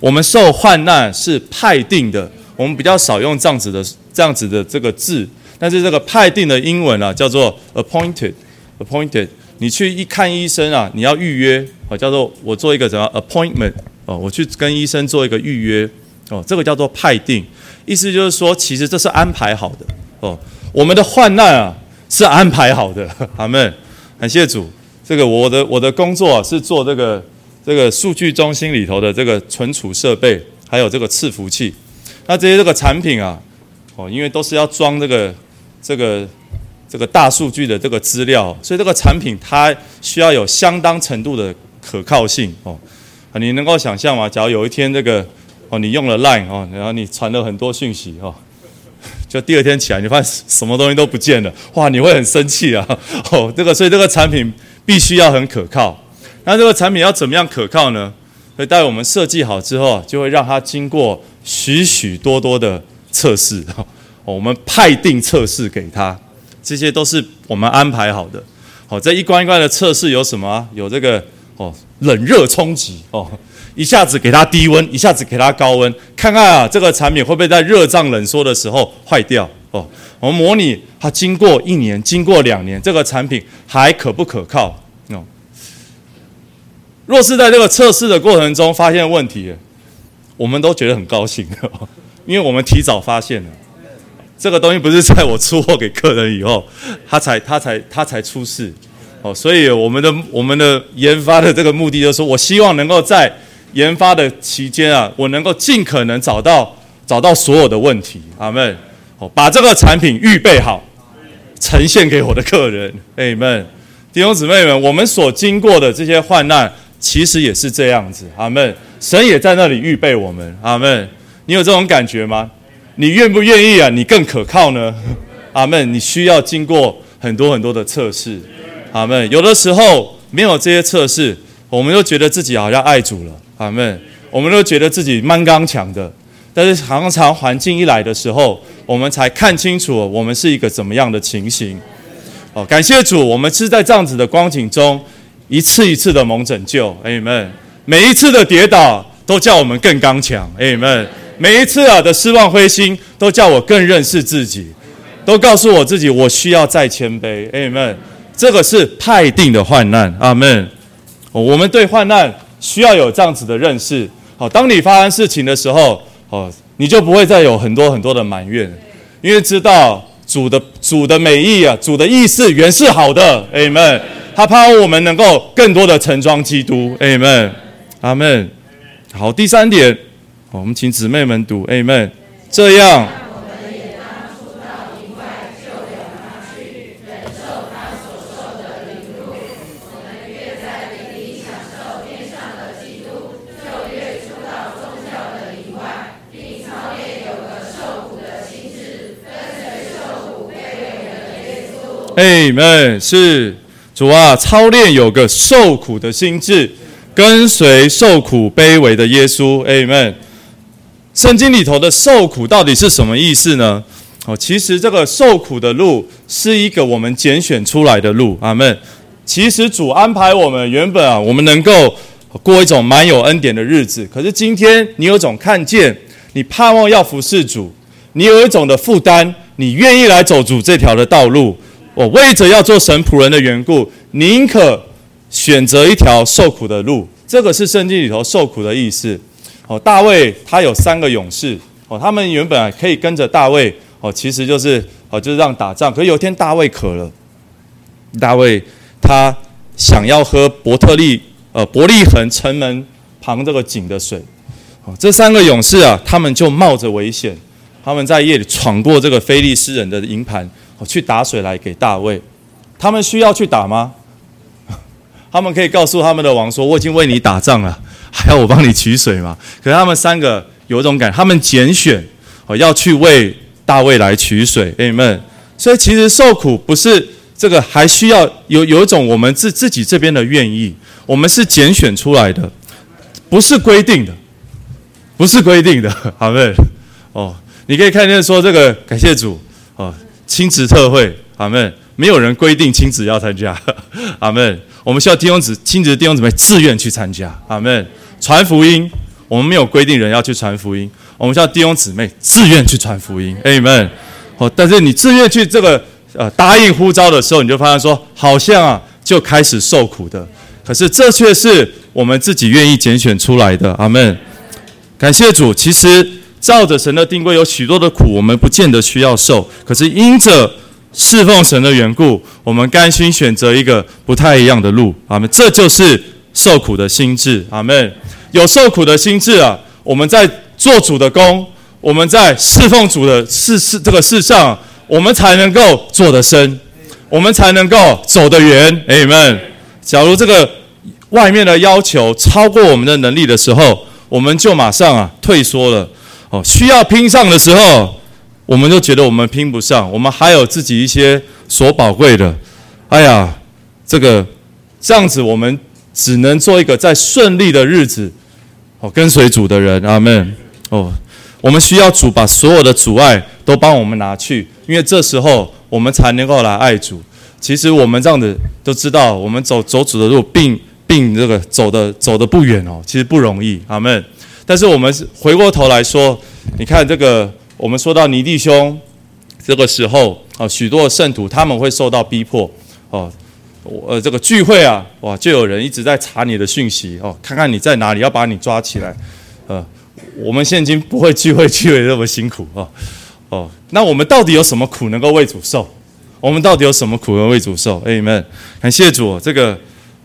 我们受患难是派定的，我们比较少用这样子的这样子的这个字，但是这个派定的英文啊，叫做 appointed，appointed。你去一看医生啊，你要预约哦，叫做我做一个什么 appointment 哦，我去跟医生做一个预约哦，这个叫做派定，意思就是说，其实这是安排好的哦。我们的患难啊是安排好的，阿门，感谢主。这个我的我的工作是做这个这个数据中心里头的这个存储设备，还有这个伺服器。那这些这个产品啊，哦，因为都是要装这个这个。这个大数据的这个资料，所以这个产品它需要有相当程度的可靠性哦。啊，你能够想象吗？假如有一天这个哦，你用了 Line 哦，然后你传了很多讯息哦，就第二天起来你发现什么东西都不见了，哇，你会很生气啊！哦，这个所以这个产品必须要很可靠。那这个产品要怎么样可靠呢？所以待我们设计好之后，就会让它经过许许多多的测试哦，我们派定测试给他。这些都是我们安排好的。好，这一关一关的测试有什么？有这个哦，冷热冲击哦，一下子给它低温，一下子给它高温，看看啊，这个产品会不会在热胀冷缩的时候坏掉？哦，我们模拟它经过一年、经过两年，这个产品还可不可靠？哦，若是在这个测试的过程中发现问题，我们都觉得很高兴，因为我们提早发现了。这个东西不是在我出货给客人以后，他才他才他才出事，哦，所以我们的我们的研发的这个目的就是，我希望能够在研发的期间啊，我能够尽可能找到找到所有的问题，阿门，哦，把这个产品预备好，呈现给我的客人，阿门，弟兄姊妹们，我们所经过的这些患难，其实也是这样子，阿门，神也在那里预备我们，阿门，你有这种感觉吗？你愿不愿意啊？你更可靠呢？阿门。你需要经过很多很多的测试，阿门。有的时候没有这些测试，我们都觉得自己好像爱主了，阿门。我们都觉得自己蛮刚强的，但是常常环境一来的时候，我们才看清楚我们是一个怎么样的情形。哦，感谢主，我们是在这样子的光景中，一次一次的蒙拯救，阿门。每一次的跌倒都叫我们更刚强，阿门。每一次啊的失望灰心，都叫我更认识自己，都告诉我自己，我需要再谦卑。阿门。这个是派定的患难。阿门。我们对患难需要有这样子的认识。好，当你发生事情的时候，哦，你就不会再有很多很多的埋怨，因为知道主的主的美意啊，主的意思原是好的。阿门。他盼望我们能够更多的盛装基督。阿门。阿门。好，第三点。我们请姊妹们读，Amen。这样，哎们是主啊，操练有个受苦的心智，跟随受苦卑微的耶稣。哎们，圣经里头的受苦到底是什么意思呢？哦，其实这个受苦的路是一个我们拣选出来的路。阿门。其实主安排我们原本啊，我们能够过一种蛮有恩典的日子。可是今天你有种看见，你盼望要服侍主，你有一种的负担，你愿意来走主这条的道路。我为着要做神仆人的缘故，宁可选择一条受苦的路。这个是圣经里头受苦的意思。哦，大卫他有三个勇士。哦，他们原本可以跟着大卫。哦，其实就是哦，就是让打仗。可有一天大卫渴了，大卫他想要喝伯特利呃伯利恒城门旁这个井的水。哦，这三个勇士啊，他们就冒着危险，他们在夜里闯过这个非利士人的营盘。我去打水来给大卫，他们需要去打吗？他们可以告诉他们的王说：“我已经为你打仗了，还要我帮你取水吗？”可是他们三个有一种感，他们拣选哦要去为大卫来取水，amen。所以其实受苦不是这个，还需要有有一种我们自自己这边的愿意，我们是拣选出来的，不是规定的，不是规定的，好没？哦，你可以看见说这个，感谢主。亲子特会，阿门。没有人规定亲子要参加，阿门。我们需要弟兄姊亲子弟兄姊妹自愿去参加，阿门。传福音，我们没有规定人要去传福音，我们需要弟兄姊妹自愿去传福音，阿门。哦，但是你自愿去这个呃答应呼召的时候，你就发现说，好像啊就开始受苦的。可是这却是我们自己愿意拣选出来的，阿门。感谢主，其实。照着神的定规，有许多的苦，我们不见得需要受。可是因着侍奉神的缘故，我们甘心选择一个不太一样的路。阿门。这就是受苦的心智。阿门。有受苦的心智啊，我们在做主的工，我们在侍奉主的事事这个事上，我们才能够做得深，我们才能够走得远。阿门。假如这个外面的要求超过我们的能力的时候，我们就马上啊退缩了。哦，需要拼上的时候，我们就觉得我们拼不上。我们还有自己一些所宝贵的。哎呀，这个这样子，我们只能做一个在顺利的日子，哦，跟随主的人。阿门。哦，我们需要主把所有的阻碍都帮我们拿去，因为这时候我们才能够来爱主。其实我们这样子都知道，我们走走主的路，并并这个走的走的不远哦，其实不容易。阿门。但是我们是回过头来说，你看这个，我们说到尼弟兄这个时候啊，许多的圣徒他们会受到逼迫哦，我呃，这个聚会啊，哇，就有人一直在查你的讯息哦，看看你在哪里，要把你抓起来。呃，我们现今不会聚会聚会那么辛苦哦，哦，那我们到底有什么苦能够为主受？我们到底有什么苦能为主受？哎你们，感谢主，这个，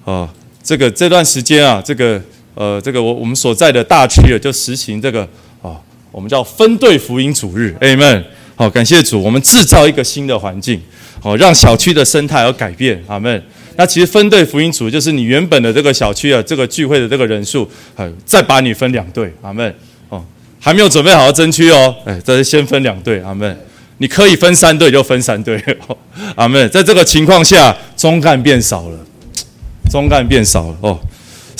哦，这个这段时间啊，这个。呃，这个我我们所在的大区啊，就实行这个啊，我们叫分队福音主日，Amen。好，感谢主，我们制造一个新的环境，好，让小区的生态有改变，Amen。那其实分队福音主就是你原本的这个小区啊，这个聚会的这个人数，呃，再把你分两队阿门。哦，还没有准备好争区哦，哎，这是先分两队阿门。你可以分三队就分三队，Amen。在这个情况下，中干变少了，中干变少了哦。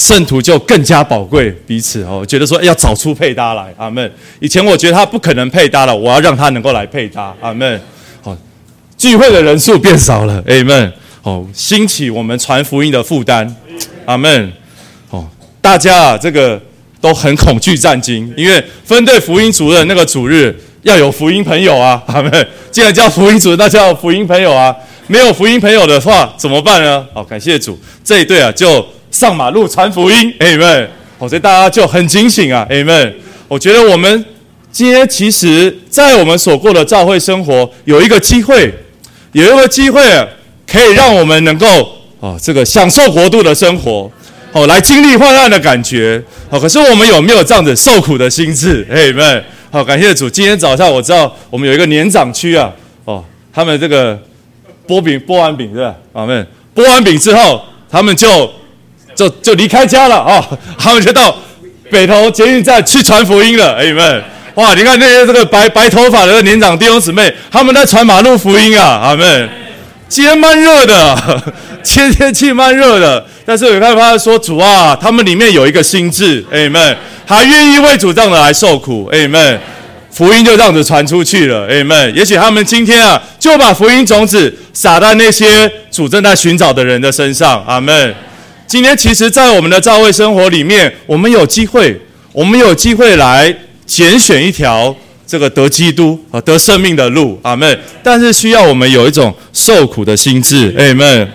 圣徒就更加宝贵彼此哦，觉得说要找出配搭来，阿门。以前我觉得他不可能配搭了，我要让他能够来配搭，阿门。好，聚会的人数变少了，阿门。哦，兴起我们传福音的负担，阿门。哦，大家啊，这个都很恐惧战惊，因为分队福音主任那个主日要有福音朋友啊，阿门。既然叫福音主任，那叫福音朋友啊。没有福音朋友的话怎么办呢？好，感谢主，这一队啊就。上马路传福音，Amen。好，所以大家就很警醒啊，Amen。我觉得我们今天其实，在我们所过的教会生活，有一个机会，有一个机会，可以让我们能够哦，这个享受国度的生活，哦，来经历患难的感觉。好，可是我们有没有这样子受苦的心智，Amen。好，感谢主。今天早上我知道我们有一个年长区啊，哦，他们这个剥饼剥完饼是吧？Amen。剥完饼之后，他们就。就就离开家了啊，他们就到北投捷运站去传福音了，哎们，哇，你看那些这个白白头发的年长弟兄姊妹，他们在传马路福音啊，阿门。今天蛮热的，天天气蛮热的。但是有看他说主啊，他们里面有一个心智，哎们，还愿意为主这样的来受苦，哎们，福音就这样子传出去了，哎们。也许他们今天啊，就把福音种子撒在那些主正在寻找的人的身上，阿门。今天其实，在我们的教会生活里面，我们有机会，我们有机会来拣选一条这个得基督啊、得生命的路，阿门。但是需要我们有一种受苦的心智，阿门。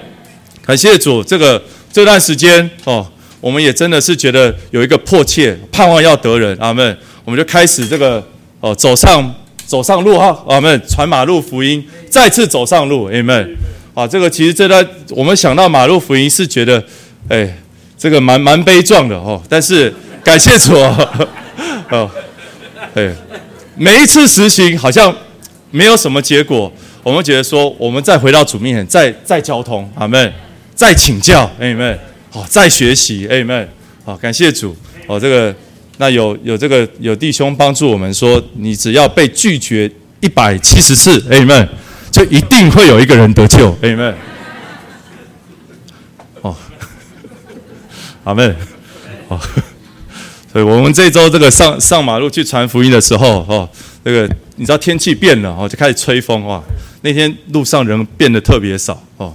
感谢主，这个这段时间哦，我们也真的是觉得有一个迫切盼望要得人，阿门。我们就开始这个哦，走上走上路哈，阿门。传马路福音，再次走上路，阿门。啊，这个其实这段我们想到马路福音是觉得。哎，这个蛮蛮悲壮的哦，但是感谢主哦，哎，每一次实行好像没有什么结果，我们觉得说，我们再回到主面前，再再交通，阿门，再请教，阿门，好，再学习，阿门，好，感谢主哦，这个那有有这个有弟兄帮助我们说，你只要被拒绝一百七十次，阿门，就一定会有一个人得救，阿门。阿妹，哦，所以我们这周这个上上马路去传福音的时候，哦，这个你知道天气变了，哦，就开始吹风，哇，那天路上人变得特别少，哦，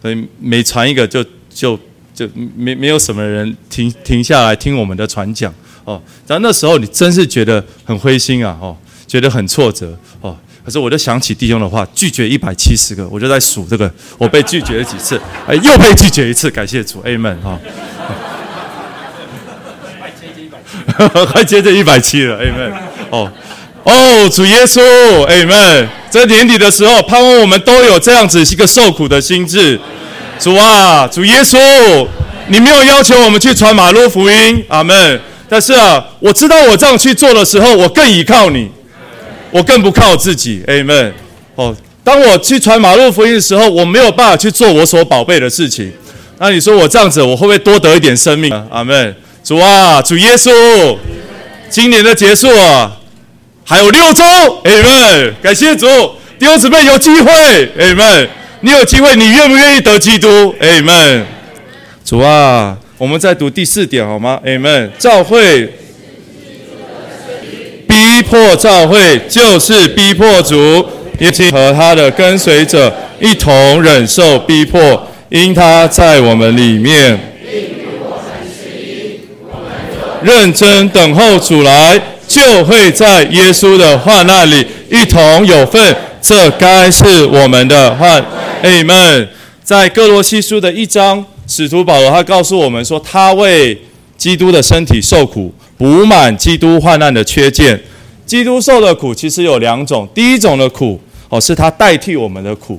所以每传一个就就就没没有什么人停停下来听我们的传讲，哦，然后那时候你真是觉得很灰心啊，哦，觉得很挫折，哦。可是我就想起弟兄的话，拒绝一百七十个，我就在数这个，我被拒绝了几次，哎，又被拒绝一次，感谢主，Amen 哈。快接近一百七了，Amen。哦哦，主耶稣，Amen。在年底的时候，盼望我们都有这样子一个受苦的心智。主啊，主耶稣，你没有要求我们去传马路福音，阿门。但是啊，我知道我这样去做的时候，我更依靠你。我更不靠自己，Amen。哦，当我去传马路福音的时候，我没有办法去做我所宝贝的事情。那你说我这样子，我会不会多得一点生命？阿门。主啊，主耶稣，今年的结束啊，还有六周，Amen。感谢主，弟兄姊妹有机会，Amen。你有机会，你愿不愿意得基督？Amen。主啊，我们再读第四点好吗？Amen。教会。逼迫教会就是逼迫主，也请和他的跟随者一同忍受逼迫，因他在我们里面。认真等候主来，就会在耶稣的患难里一同有份。这该是我们的患。哎们，在哥罗西书的一章，使徒保罗他告诉我们说，他为基督的身体受苦，补满基督患难的缺件。基督受的苦其实有两种，第一种的苦哦，是他代替我们的苦，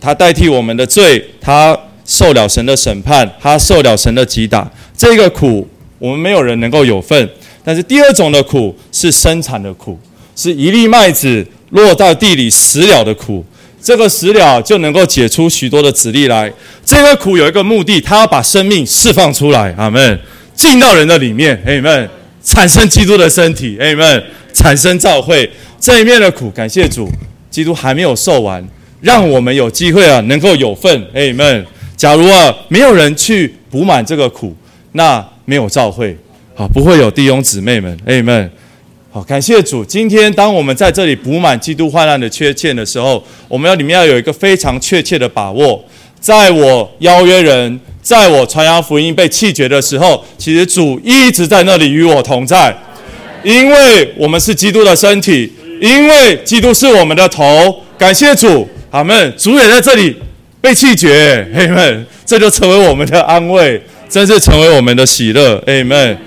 他代替我们的罪，他受了神的审判，他受了神的击打，这个苦我们没有人能够有份。但是第二种的苦是生产的苦，是一粒麦子落到地里死了的苦，这个死了就能够解出许多的籽粒来。这个苦有一个目的，他要把生命释放出来，阿门，进到人的里面，阿门，产生基督的身体，阿门。产生教会这一面的苦，感谢主，基督还没有受完，让我们有机会啊，能够有份。哎们，假如啊，没有人去补满这个苦，那没有召会，好，不会有弟兄姊妹们。哎们，好，感谢主。今天当我们在这里补满基督患难的缺欠的时候，我们要里面要有一个非常确切的把握，在我邀约人，在我传扬福音被弃绝的时候，其实主一直在那里与我同在。因为我们是基督的身体，因为基督是我们的头，感谢主，阿门。主也在这里被弃绝，阿门。这就成为我们的安慰，真是成为我们的喜乐，阿门。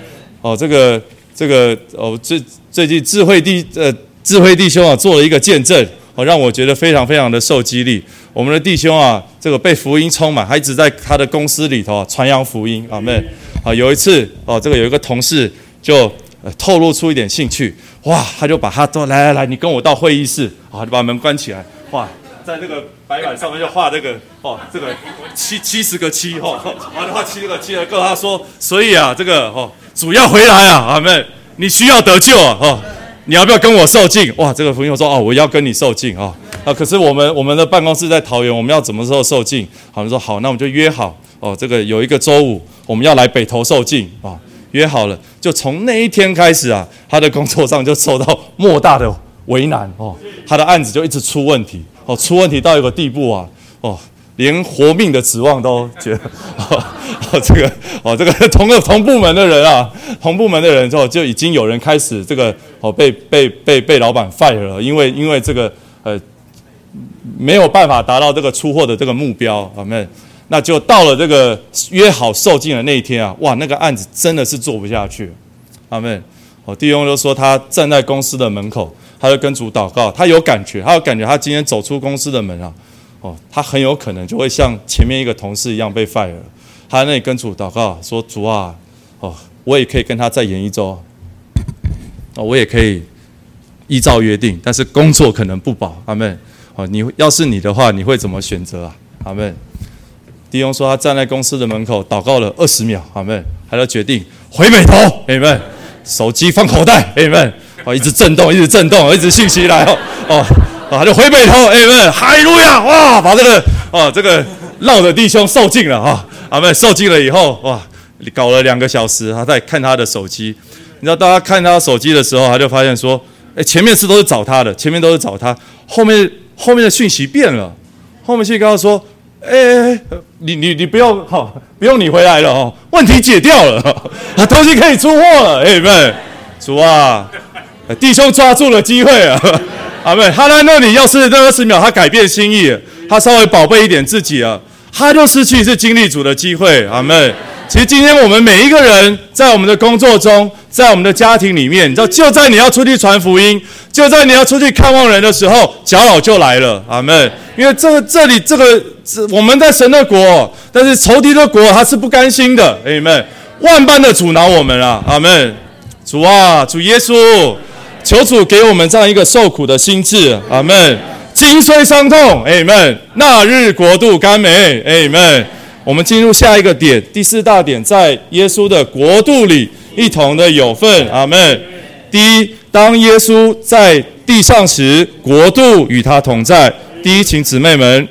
哦，这个这个哦，最最近智慧弟呃智慧弟兄啊做了一个见证，哦，让我觉得非常非常的受激励。我们的弟兄啊，这个被福音充满，还一直在他的公司里头啊传扬福音，阿门。啊，有一次哦，这个有一个同事就。呃，透露出一点兴趣，哇，他就把他说来来来，你跟我到会议室，啊，就把门关起来，哇，在那个白板上面就画这个，哦，这个七七十个七，哦，完了画七十个七，告诉他说，所以啊，这个哦，主要回来啊，阿妹，你需要得救啊，哦，你要不要跟我受尽？哇，这个朋友说，哦，我要跟你受尽啊，啊，可是我们我们的办公室在桃园，我们要什么时候受敬？好，说好，那我们就约好哦，这个有一个周五我们要来北投受敬啊，约好了，就从那一天开始啊，他的工作上就受到莫大的为难哦，他的案子就一直出问题哦，出问题到一个地步啊，哦。连活命的指望都觉得，哦，这个哦，这个同个同部门的人啊，同部门的人之后就已经有人开始这个哦被被被被老板 fire 了，因为因为这个呃没有办法达到这个出货的这个目标，阿妹，那就到了这个约好受尽的那一天啊，哇，那个案子真的是做不下去，阿妹，哦，弟兄就说他站在公司的门口，他就跟主祷告，他有感觉，他有感觉，他今天走出公司的门啊。哦，他很有可能就会像前面一个同事一样被 fire。他那里跟主祷告说：“主啊，哦，我也可以跟他再演一周，哦，我也可以依照约定，但是工作可能不保。”阿门。哦，你要是你的话，你会怎么选择啊？阿门。弟兄说他站在公司的门口祷告了二十秒，阿门，他就决定回美头，阿门。手机放口袋，阿门。哦，一直震动，一直震动，一直信息来哦，哦。啊，就回北头，哎们，海路亚，哇，把这个，哦，这个闹的弟兄受尽了哈，啊们受尽了以后，哇，搞了两个小时，他在看他的手机，你知道，大家看他手机的时候，他就发现说，哎，前面是都是找他的，前面都是找他，后面后面的讯息变了，后面讯息告诉说，哎，你你你不用哈，不用你回来了哦，问题解掉了，啊，东西可以出货了，哎们，主啊，弟兄抓住了机会啊。阿妹，他在那里，要是那二十秒，他改变心意，他稍微宝贝一点自己啊，他就失去一次经历主的机会。阿妹，其实今天我们每一个人，在我们的工作中，在我们的家庭里面，你知道，就在你要出去传福音，就在你要出去看望人的时候，搅扰就来了。阿妹，因为这个这里这个，我们在神的国，但是仇敌的国，他是不甘心的。阿妹，万般的阻挠我们啊。阿妹，主啊，主耶稣。求主给我们这样一个受苦的心智，阿门。今虽伤痛，阿门。那日国度甘美，阿门。我们进入下一个点，第四大点，在耶稣的国度里一同的有份，阿门。第一，当耶稣在地上时，国度与他同在。第一，请姊妹们。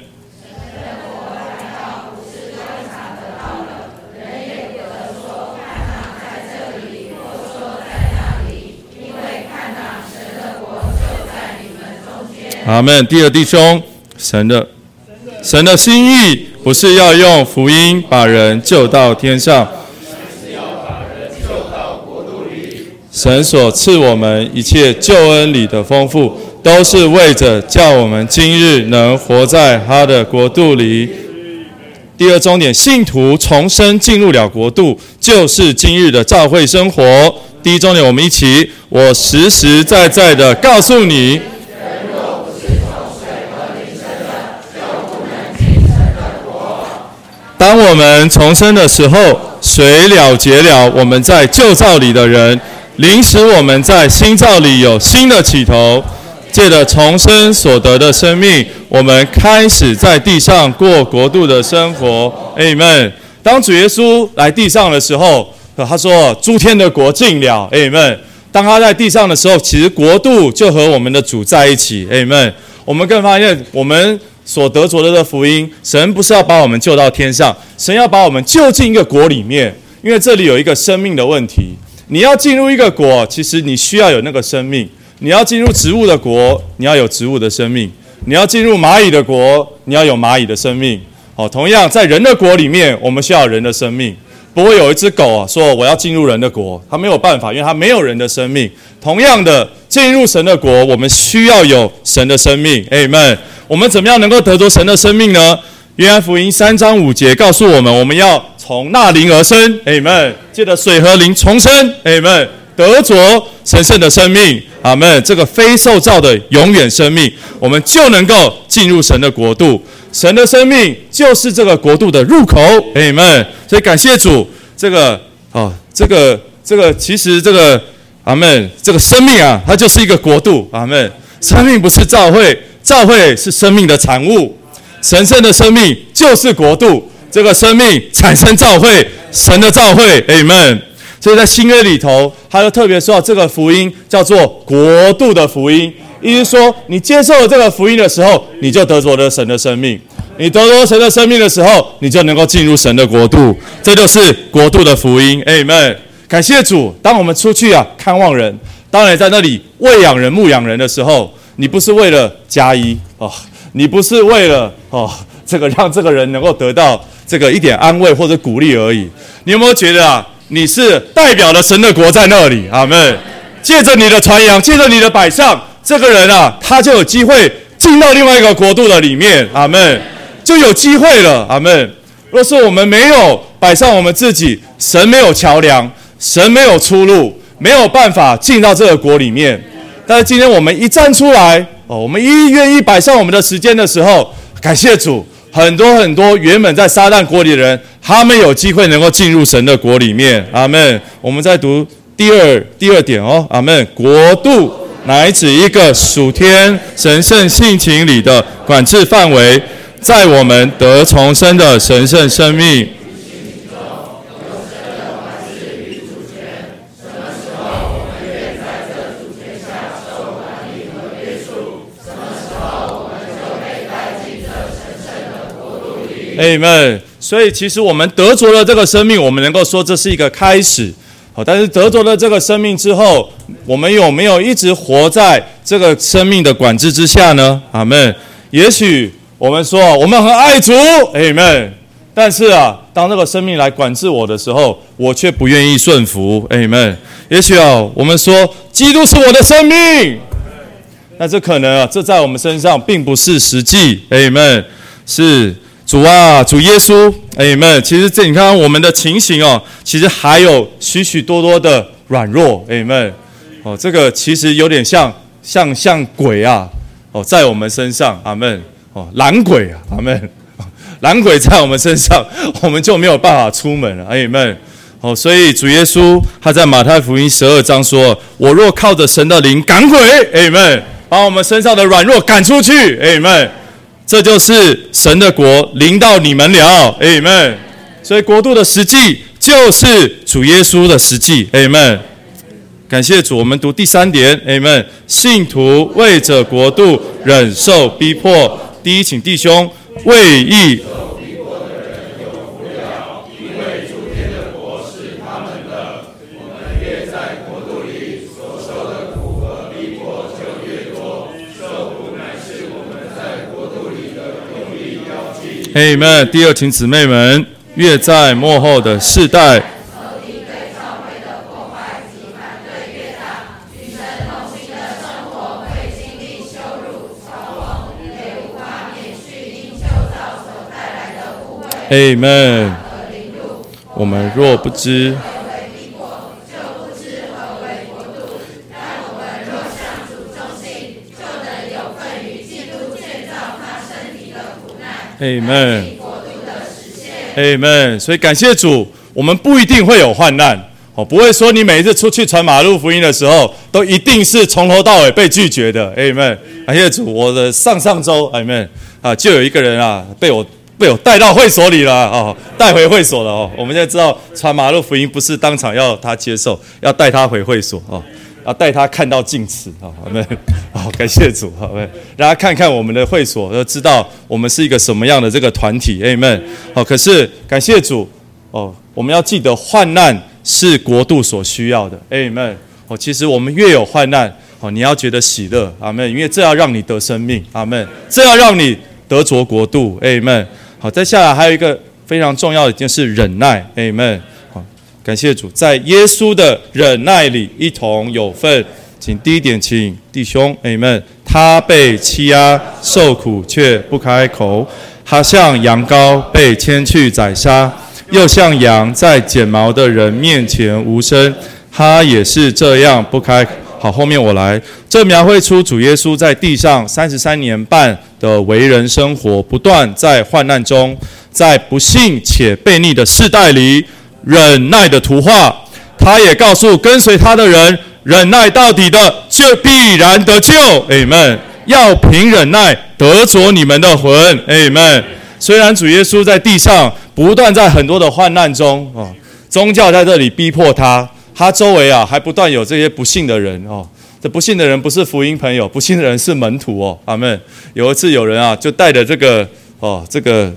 阿门。第二弟兄，神的神的心意不是要用福音把人救到天上，是要把人救到国度里。神所赐我们一切救恩里的丰富，都是为着叫我们今日能活在他的国度里。第二重点，信徒重生进入了国度，就是今日的教会生活。第一重点，我们一起，我实实在在的告诉你。我们重生的时候，水了结了我们在旧造里的人，临时我们在新造里有新的起头。借着重生所得的生命，我们开始在地上过国度的生活。Amen。当主耶稣来地上的时候，他说：“诸天的国尽了。”Amen。当他在地上的时候，其实国度就和我们的主在一起。Amen。我们更发现我们。所得着的的福音，神不是要把我们救到天上，神要把我们救进一个国里面，因为这里有一个生命的问题。你要进入一个国，其实你需要有那个生命。你要进入植物的国，你要有植物的生命；你要进入蚂蚁的国，你要有蚂蚁的生命。好，同样在人的国里面，我们需要人的生命。不会有一只狗啊说我要进入人的国，它没有办法，因为它没有人的生命。同样的，进入神的国，我们需要有神的生命。Amen。我们怎么样能够得着神的生命呢？约翰福音三章五节告诉我们，我们要从那灵而生，Amen。借着水和灵重生，Amen。得着神圣的生命，Amen。这个非受造的永远生命，我们就能够进入神的国度。神的生命就是这个国度的入口，Amen。所以感谢主，这个啊，这个这个其实这个阿门，这个生命啊，它就是一个国度，阿门。生命不是教会。教会是生命的产物，神圣的生命就是国度。这个生命产生教会，神的教会，Amen。所以在新约里头，他就特别说到这个福音叫做国度的福音，意思说，你接受了这个福音的时候，你就得着了神的生命。你得着神的生命的时候，你就能够进入神的国度。这就是国度的福音。Amen。感谢主。当我们出去啊看望人，当你在那里喂养人、牧养人的时候，你不是为了加一哦，你不是为了哦这个让这个人能够得到这个一点安慰或者鼓励而已。你有没有觉得啊，你是代表了神的国在那里？阿门。借着你的传扬，借着你的摆上，这个人啊，他就有机会进到另外一个国度的里面。阿门。就有机会了。阿门。若是我们没有摆上我们自己，神没有桥梁，神没有出路，没有办法进到这个国里面。但是今天我们一站出来，哦，我们一愿意摆上我们的时间的时候，感谢主，很多很多原本在撒旦国里的人，他们有机会能够进入神的国里面。阿门。我们再读。第二第二点哦，阿门。国度乃指一个属天神圣性情里的管制范围，在我们得重生的神圣生命。哎们，所以其实我们得着了这个生命，我们能够说这是一个开始。好但是得着了这个生命之后，我们有没有一直活在这个生命的管制之下呢？阿门。也许我们说我们很爱主，阿门。但是啊，当这个生命来管制我的时候，我却不愿意顺服，阿门。也许啊，我们说基督是我的生命，那这可能啊，这在我们身上并不是实际，阿门。是。主啊，主耶稣，哎们，其实这你看我们的情形哦，其实还有许许多多的软弱，哎们，哦，这个其实有点像像像鬼啊，哦，在我们身上，阿门，哦，懒鬼啊，阿门，懒鬼在我们身上，我们就没有办法出门了，哎们，哦，所以主耶稣他在马太福音十二章说：“我若靠着神的灵赶鬼，哎们，把我们身上的软弱赶出去，哎们。”这就是神的国临到你们了，Amen。所以国度的实际就是主耶稣的实际，Amen。感谢主，我们读第三点，Amen。信徒为着国度忍受逼迫，第一，请弟兄为义。Amen。第二，请姊妹们越在幕后的世代。Amen。我们若不知。Amen。所以感谢主，我们不一定会有患难，哦，不会说你每一次出去传马路福音的时候，都一定是从头到尾被拒绝的。Amen。感谢主，我的上上周，Amen，啊，就有一个人啊，被我被我带到会所里了，哦，带回会所了，哦，我们现在知道传马路福音不是当场要他接受，要带他回会所，哦。啊，带他看到镜子，好，我们好，感谢主，好，让他看看我们的会所，要知道我们是一个什么样的这个团体，Amen。好，可是感谢主，哦，我们要记得患难是国度所需要的，Amen。哦，其实我们越有患难，哦，你要觉得喜乐，阿门，因为这要让你得生命，阿门，这要让你得着国度，Amen。好，再下来还有一个非常重要的一件事，忍耐，Amen。感谢主，在耶稣的忍耐里一同有份。请第一点，请弟兄妹们，他被欺压受苦却不开口，他像羊羔被牵去宰杀，又像羊在剪毛的人面前无声，他也是这样不开。好，后面我来，这描绘出主耶稣在地上三十三年半的为人生活，不断在患难中，在不幸且悖逆的世代里。忍耐的图画，他也告诉跟随他的人，忍耐到底的就必然得救。哎们，要凭忍耐得着你们的魂。哎们，虽然主耶稣在地上不断在很多的患难中哦，宗教在这里逼迫他，他周围啊还不断有这些不幸的人哦这不信的人不是福音朋友，不信的人是门徒哦。阿门。有一次有人啊，就带着这个哦，这个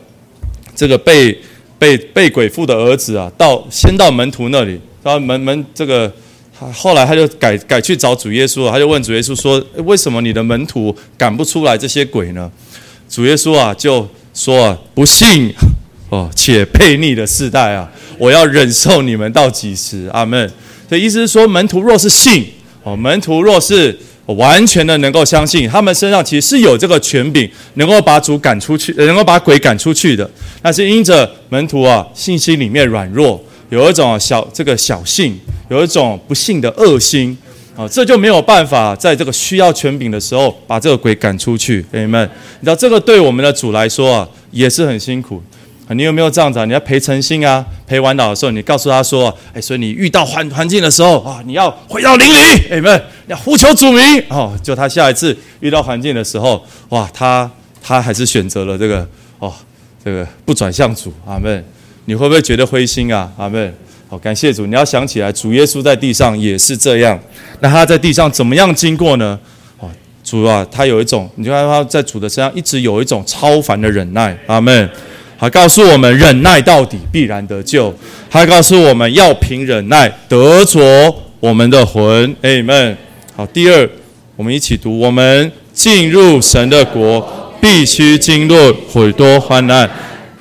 这个被被被鬼附的儿子啊，到先到门徒那里，到门门这个，后来他就改改去找主耶稣，他就问主耶稣说：为什么你的门徒赶不出来这些鬼呢？主耶稣啊就说啊，不信哦，且悖逆的世代啊，我要忍受你们到几时？阿门。所以意思是说，门徒若是信。哦，门徒若是我完全的能够相信，他们身上其实是有这个权柄，能够把主赶出去，能够把鬼赶出去的。但是因着门徒啊，信心里面软弱，有一种小这个小信，有一种不幸的恶心啊，这就没有办法在这个需要权柄的时候把这个鬼赶出去。朋友们，你知道这个对我们的主来说啊，也是很辛苦。你有没有这样子啊？你要陪诚心啊，陪完祷的时候，你告诉他说：“哎，所以你遇到环环境的时候啊，你要回到灵里，哎们要呼求主名哦。”就他下一次遇到环境的时候，哇，他他还是选择了这个哦，这个不转向主，阿门。你会不会觉得灰心啊？阿门。好，感谢主。你要想起来，主耶稣在地上也是这样。那他在地上怎么样经过呢？哦，主啊，他有一种，你就看他在主的身上一直有一种超凡的忍耐，阿门。他告诉我们，忍耐到底必然得救。他告诉我们要凭忍耐得着我们的魂。哎们，好，第二，我们一起读：我们进入神的国，必须经历许多患难。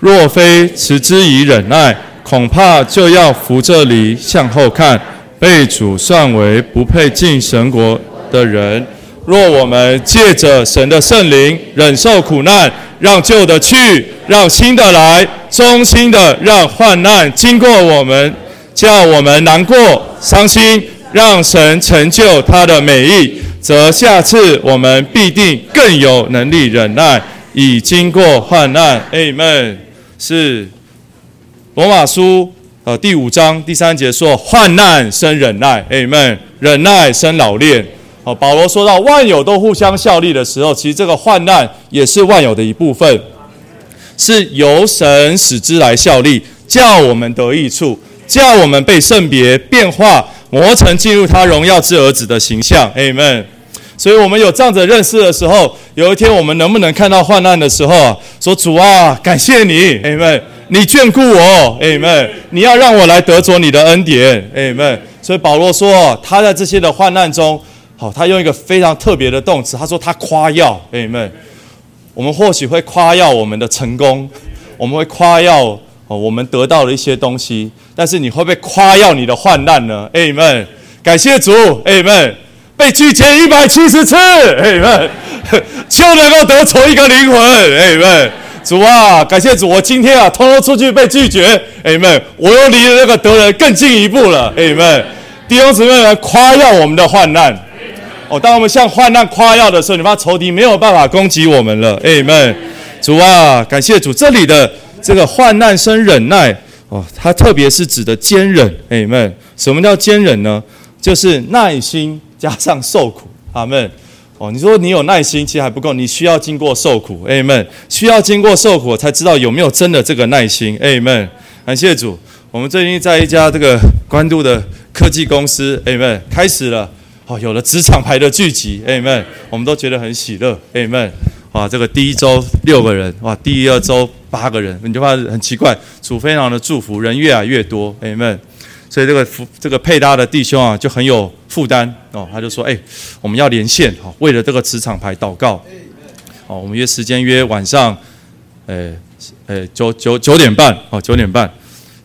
若非持之以忍耐，恐怕就要扶这里向后看，被主算为不配进神国的人。若我们借着神的圣灵忍受苦难，让旧的去，让新的来，衷心的让患难经过我们，叫我们难过、伤心，让神成就他的美意，则下次我们必定更有能力忍耐，已经过患难。Amen。是罗马书呃第五章第三节说：患难生忍耐。Amen。忍耐生老练。好，保罗说到万有都互相效力的时候，其实这个患难也是万有的一部分，是由神使之来效力，叫我们得益处，叫我们被圣别、变化、磨成进入他荣耀之儿子的形象。Amen。所以，我们有这样子认识的时候，有一天我们能不能看到患难的时候，说主啊，感谢你，Amen。你眷顾我，Amen。你要让我来得着你的恩典，Amen。所以保罗说，他在这些的患难中。好，他用一个非常特别的动词，他说他夸耀，哎们，我们或许会夸耀我们的成功，我们会夸耀我们得到了一些东西，但是你会不会夸耀你的患难呢？哎们，感谢主，哎们，被拒绝一百七十次，哎们，就能够得着一个灵魂，哎们，主啊，感谢主，我今天啊，偷偷出去被拒绝，哎们，我又离那个得人更进一步了，哎们，弟兄姊妹们，夸耀我们的患难。哦，当我们向患难夸耀的时候，你发现仇敌没有办法攻击我们了。哎们，主啊，感谢主，这里的这个患难生忍耐哦，它特别是指的坚忍。哎们，什么叫坚忍呢？就是耐心加上受苦。阿门。哦，你说你有耐心，其实还不够，你需要经过受苦。哎们，需要经过受苦才知道有没有真的这个耐心。哎们，感谢主，我们最近在一家这个关渡的科技公司，哎们，开始了。哦，有了职场牌的聚集，Amen，我们都觉得很喜乐，Amen。哇，这个第一周六个人，哇，第二周八个人，你就怕很奇怪，主非常的祝福，人越来越多，Amen。所以这个福这个配搭的弟兄啊，就很有负担哦，他就说，哎，我们要连线，哦，为了这个磁场牌祷告，哦，我们约时间约晚上，诶，诶，九九九点半，哦，九点半，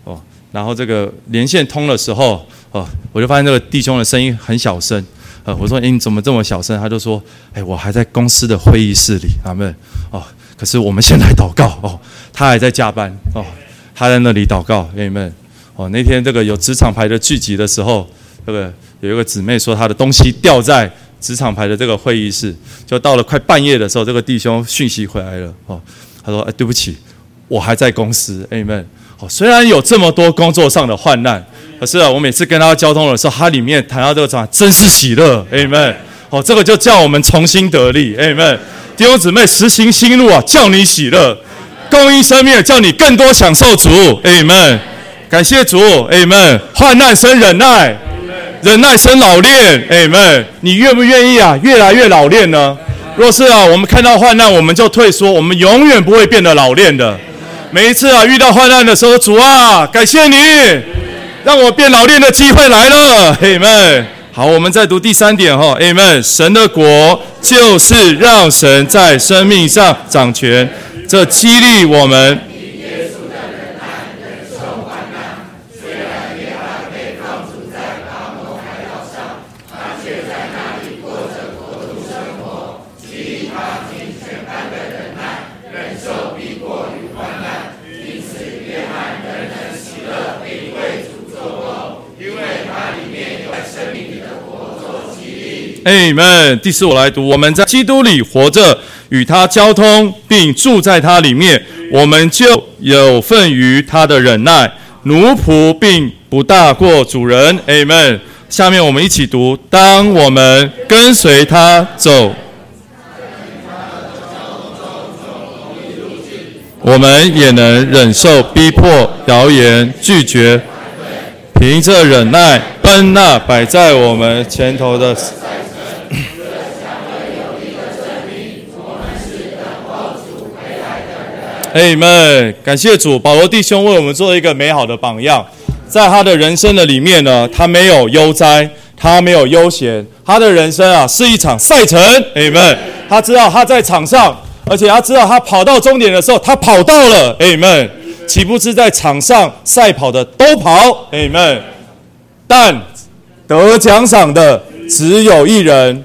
哦，然后这个连线通的时候。哦，我就发现这个弟兄的声音很小声。呃，我说：“哎，你怎么这么小声？”他就说：“哎，我还在公司的会议室里。”阿门。哦，可是我们先来祷告。哦，他还在加班。哦，他在那里祷告。阿门。哦，那天这个有职场牌的聚集的时候，这个有一个姊妹说她的东西掉在职场牌的这个会议室，就到了快半夜的时候，这个弟兄讯息回来了。哦，他说：“哎，对不起，我还在公司。”阿门。哦，虽然有这么多工作上的患难，可是啊，我每次跟他交通的时候，他里面谈到这个话，真是喜乐，amen。哦，这个就叫我们重新得力，amen。弟兄姊妹，实行新路啊，叫你喜乐，供应生命，叫你更多享受主，amen。感谢主，amen。患难生忍耐，忍耐生老练，Amen。你愿不愿意啊？越来越老练呢？若是啊，我们看到患难，我们就退缩，我们永远不会变得老练的。每一次啊，遇到患难的时候，主啊，感谢你，让我变老练的机会来了，Amen。好，我们再读第三点哈，Amen。神的国就是让神在生命上掌权，这激励我们。Amen，第四我来读。我们在基督里活着，与他交通，并住在他里面，我们就有份于他的忍耐。奴仆并不大过主人。Amen，下面我们一起读：当我们跟随他走，我们也能忍受逼迫、谣言、拒绝，凭着忍耐奔那摆在我们前头的。哎们，感谢主，保罗弟兄为我们做一个美好的榜样。在他的人生的里面呢，他没有悠哉，他没有悠闲，他的人生啊是一场赛程。哎们，他知道他在场上，而且他知道他跑到终点的时候，他跑到了。哎们，岂不知在场上赛跑的都跑？哎们，但得奖赏的只有一人，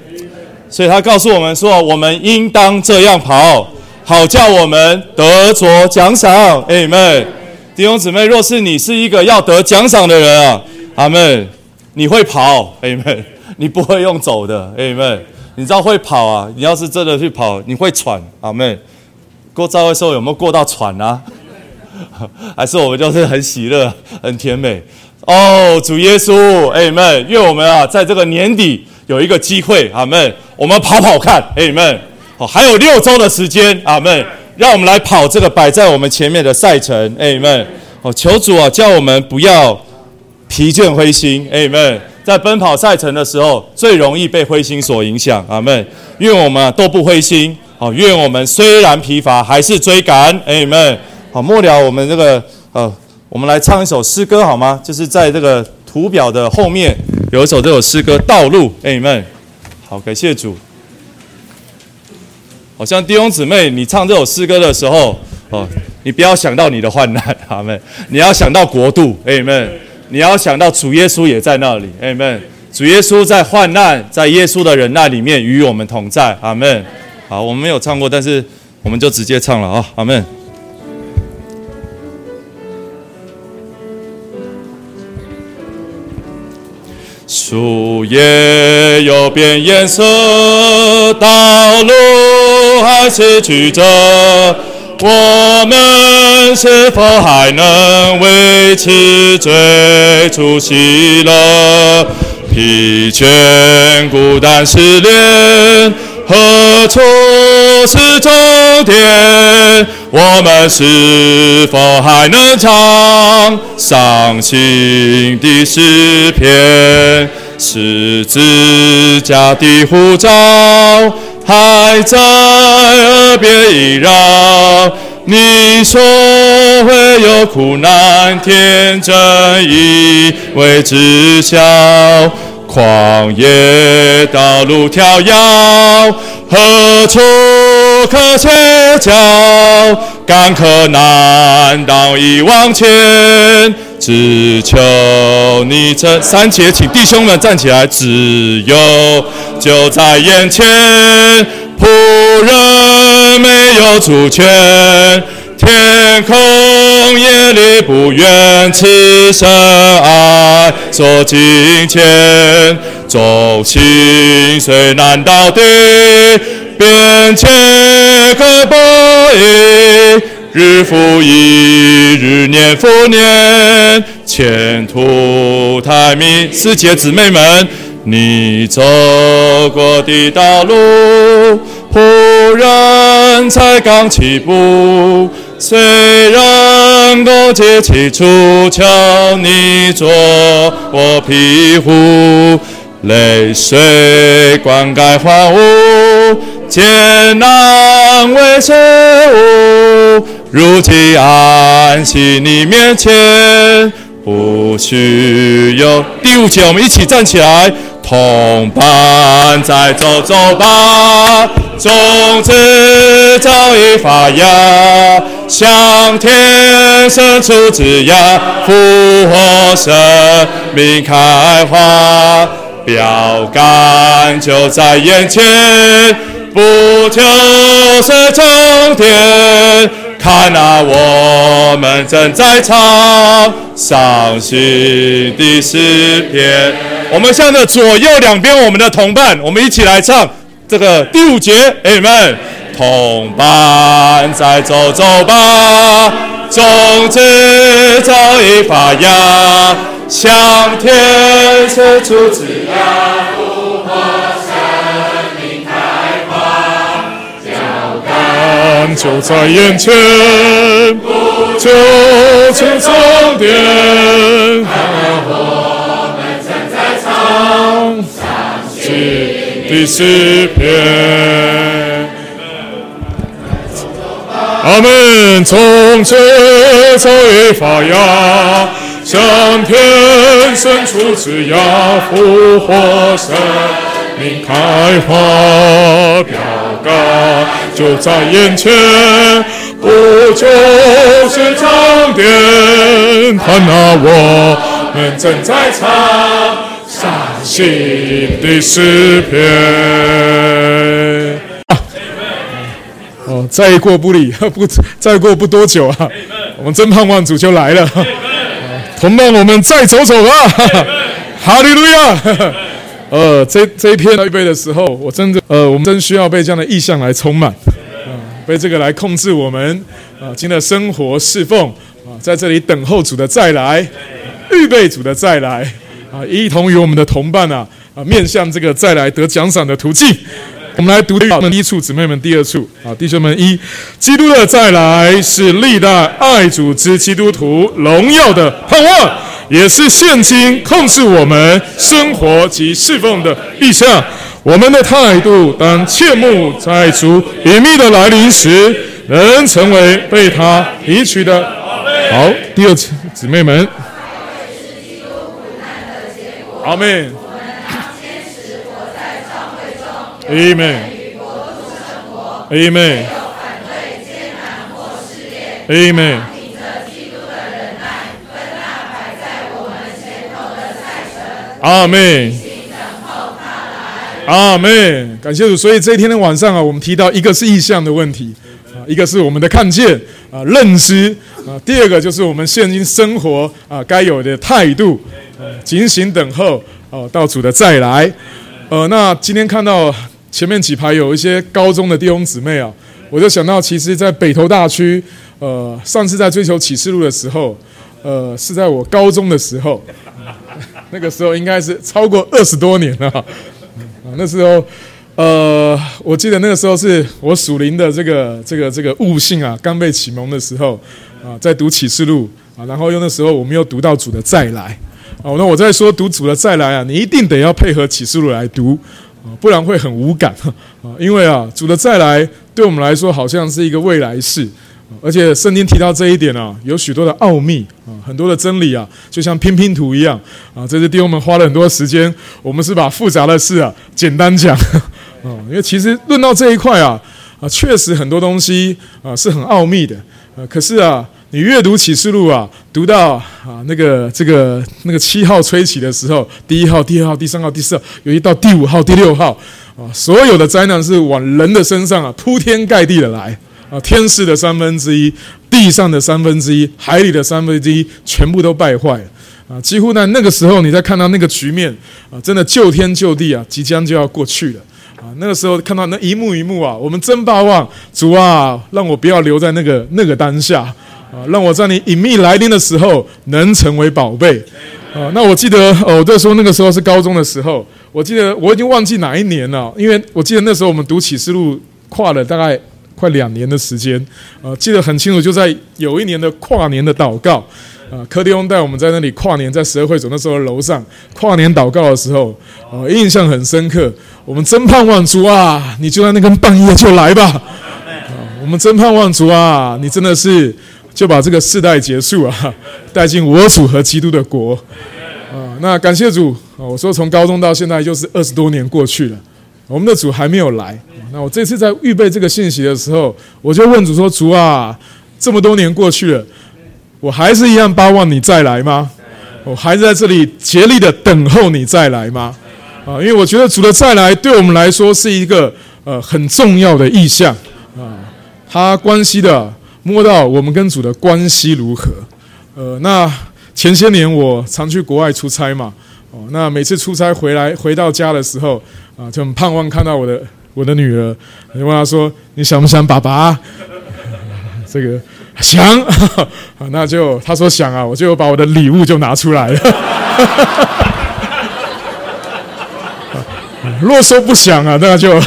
所以他告诉我们说，我们应当这样跑。好叫我们得着奖赏，阿门。弟兄姊妹，若是你是一个要得奖赏的人啊，阿门，你会跑，阿门，你不会用走的，阿门。你知道会跑啊？你要是真的去跑，你会喘，阿门。过招的时候有没有过到喘啊？还是我们就是很喜乐、很甜美？哦，主耶稣，阿门。愿我们啊，在这个年底有一个机会，阿门。我们跑跑看，阿门。还有六周的时间，阿门！让我们来跑这个摆在我们前面的赛程，阿门！哦，求主啊，叫我们不要疲倦灰心，阿门！在奔跑赛程的时候，最容易被灰心所影响，阿门！愿我们啊都不灰心，好，愿我们虽然疲乏，还是追赶，阿门！好，末了，我们这个呃，我们来唱一首诗歌好吗？就是在这个图表的后面有一首这首诗歌《道路》，阿门！好，感谢主。好像弟兄姊妹，你唱这首诗歌的时候，哦，你不要想到你的患难，阿门。你要想到国度，阿门。你要想到主耶稣也在那里，阿门。主耶稣在患难，在耶稣的忍耐里面与我们同在，阿门。好，我们没有唱过，但是我们就直接唱了啊，阿门。树叶有变颜色，道路还是曲折，我们是否还能为此追逐喜乐？疲倦、孤单、失恋，何处是终点？我们是否还能唱伤心的诗篇？十字架的护照还在耳边萦绕。你说会有苦难，天真以为知晓。旷野道路迢遥，何处可歇脚？坎坷难挡已往前，只求你这三节，请弟兄们站起来。自由就在眼前，仆人没有主权。天空夜里不愿此生爱所金钱，众心虽难到底，变迁可不移，日复一日，年复年，前途太明。师姐姊妹们，你走过的道路，仆人才刚起步。虽然勾结起初求你做我庇护，泪水灌溉花屋，艰难为食物，如今安息你面前，不需有。第五节，我们一起站起来。同伴再走走吧，种子早已发芽，向天伸出枝桠，复活生命开花，标杆就在眼前，不就是终点？看啊，我们正在唱伤心的诗篇。我们向着左右两边我们的同伴，我们一起来唱这个第五节。哎你们，同伴再走走吧，种子早已发芽，向天伸出枝桠。就在眼前，就是终点。我们正在唱伤心的诗篇。阿门。从此早已发芽，向天伸出枝桠，复活生命开花，标杆。就在眼前，不就是终点？看那我们正在唱伤心的诗篇。哦，再过不理不，再过不多久啊，我们真盼望主就来了。同伴，我们再走走吧！哈利路亚。呃，这这一篇预备的时候，我真的，呃，我们真需要被这样的意象来充满，啊，被这个来控制我们，啊，今天的生活侍奉，啊，在这里等候主的再来，预备主的再来，啊，一同与我们的同伴啊，啊，面向这个再来得奖赏的途径。我们来读第一处，姊妹们第二处，啊，弟兄们一，基督的再来是历代爱主之基督徒荣耀的盼望。也是现今控制我们生活及侍奉的意向。我们的态度当切慕在主隐秘的来临时，能成为被他提取的。好，第二次姊妹们，阿门。阿门。阿门。阿门。阿妹，阿妹，感谢主。所以这一天的晚上啊，我们提到一个是意向的问题啊，一个是我们的看见啊、认知啊，第二个就是我们现今生活啊该有的态度，警醒等候哦，到主的再来。呃，那今天看到前面几排有一些高中的弟兄姊妹啊，我就想到，其实，在北投大区，呃，上次在追求启示录的时候，呃，是在我高中的时候。那个时候应该是超过二十多年了，啊，那时候，呃，我记得那个时候是我属灵的这个这个这个悟性啊，刚被启蒙的时候，啊，在读启示录啊，然后又那时候我们又读到主的再来，啊，那我在说读主的再来啊，你一定得要配合启示录来读，啊，不然会很无感，啊，因为啊，主的再来对我们来说好像是一个未来式。而且圣经提到这一点啊，有许多的奥秘啊，很多的真理啊，就像拼拼图一样啊。这是弟兄们花了很多时间，我们是把复杂的事啊简单讲啊。因为其实论到这一块啊啊，确实很多东西啊是很奥秘的啊。可是啊，你阅读启示录啊，读到啊那个这个那个七号吹起的时候，第一号、第二号、第三号、第四号，有一到第五号、第六号啊，所有的灾难是往人的身上啊铺天盖地的来。啊，天使的三分之一，地上的三分之一，海里的三分之一，全部都败坏了啊！几乎在那个时候，你在看到那个局面啊，真的救天救地啊，即将就要过去了啊！那个时候看到那一幕一幕啊，我们真盼望主啊，让我不要留在那个那个当下啊，让我在你隐秘来临的时候能成为宝贝啊！那我记得哦，我在说那个时候是高中的时候，我记得我已经忘记哪一年了，因为我记得那时候我们读启示录跨了大概。快两年的时间，呃，记得很清楚，就在有一年的跨年的祷告，啊，柯弟兄带我们在那里跨年，在十二会所那时候楼上跨年祷告的时候，呃，印象很深刻。我们真盼望主啊，你就在那根半夜就来吧，啊，我们真盼望主啊，你真的是就把这个世代结束啊，带进我主和基督的国，啊，那感谢主啊，我说从高中到现在就是二十多年过去了。我们的主还没有来，那我这次在预备这个信息的时候，我就问主说：“主啊，这么多年过去了，我还是一样巴望你再来吗？我还是在这里竭力的等候你再来吗？啊，因为我觉得主的再来对我们来说是一个呃很重要的意向啊，它关系的摸到我们跟主的关系如何。呃，那前些年我常去国外出差嘛，哦，那每次出差回来回到家的时候。啊，就很盼望看到我的我的女儿，就问她说：“你想不想爸爸？”这个想，那就她说想啊，我就把我的礼物就拿出来了。若说不想啊，那就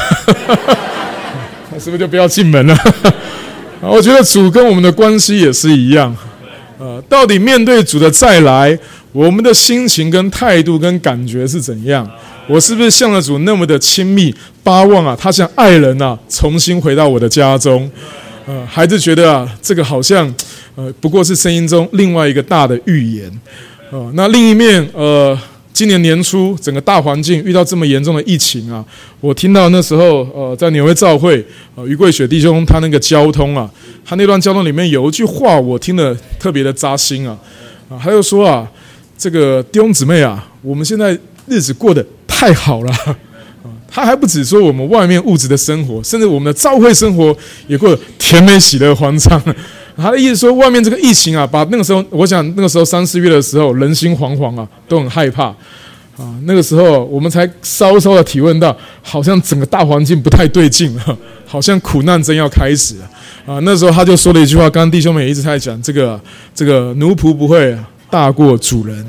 那是不是就不要进门了？啊，我觉得主跟我们的关系也是一样。呃，到底面对主的再来，我们的心情跟态度跟感觉是怎样？我是不是向了主那么的亲密，巴望啊，他像爱人呐，重新回到我的家中？呃，孩子觉得啊，这个好像，呃，不过是声音中另外一个大的预言。呃，那另一面，呃，今年年初整个大环境遇到这么严重的疫情啊，我听到那时候，呃，在纽约教会，呃，于贵雪弟兄他那个交通啊，他那段交通里面有一句话，我听得特别的扎心啊，啊，他又说啊，这个弟兄姊妹啊，我们现在日子过得。太好了啊！他还不止说我们外面物质的生活，甚至我们的教会生活也过得甜美、喜乐、欢畅。他的意思说，外面这个疫情啊，把那个时候，我想那个时候三四月的时候，人心惶惶啊，都很害怕啊。那个时候，我们才稍稍的体会到，好像整个大环境不太对劲了，好像苦难真要开始了啊。那时候他就说了一句话，刚刚弟兄们也一直在讲这个，这个奴仆不会大过主人。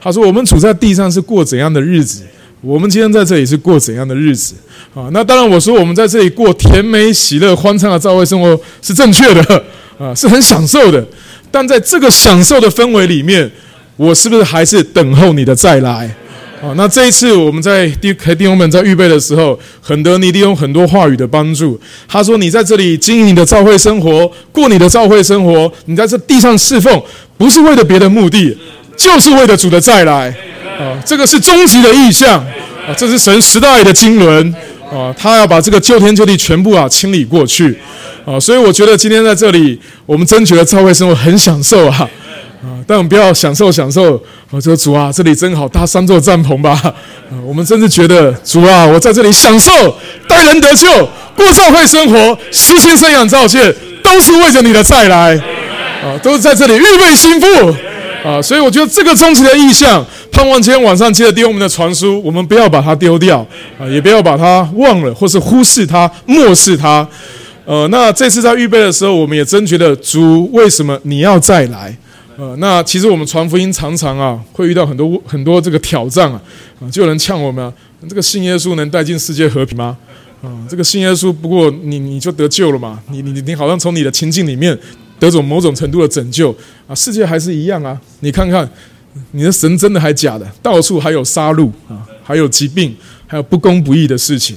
他说，我们处在地上是过怎样的日子？我们今天在这里是过怎样的日子啊？那当然，我说我们在这里过甜美、喜乐、欢畅的教会生活是正确的啊，是很享受的。但在这个享受的氛围里面，我是不是还是等候你的再来啊？那这一次我们在弟弟兄们在预备的时候，很得你利用很多话语的帮助。他说：“你在这里经营你的教会生活，过你的教会生活，你在这地上侍奉，不是为了别的目的，就是为了主的再来。”啊，这个是终极的意象啊！这是神时代的经纶啊！他要把这个旧天旧地全部啊清理过去啊！所以我觉得今天在这里，我们真觉得教会生活很享受啊！啊，但我们不要享受享受啊！这个主啊，这里真好，搭三座帐篷吧！啊，我们真是觉得主啊，我在这里享受待人得救，过教会生活，实行生养造界，都是为着你的再来啊！都是在这里预备心腹啊！所以我觉得这个终极的意象。盼望今天晚上接着丢我们的传书，我们不要把它丢掉啊，也不要把它忘了，或是忽视它、漠视它。呃，那这次在预备的时候，我们也真觉得主为什么你要再来？呃，那其实我们传福音常常啊，会遇到很多很多这个挑战啊，啊，就有人呛我们：这个信耶稣能带进世界和平吗？啊，这个信耶稣不过你你就得救了嘛？你你你好像从你的情境里面得种某种程度的拯救啊，世界还是一样啊，你看看。你的神真的还假的？到处还有杀戮啊，还有疾病，还有不公不义的事情。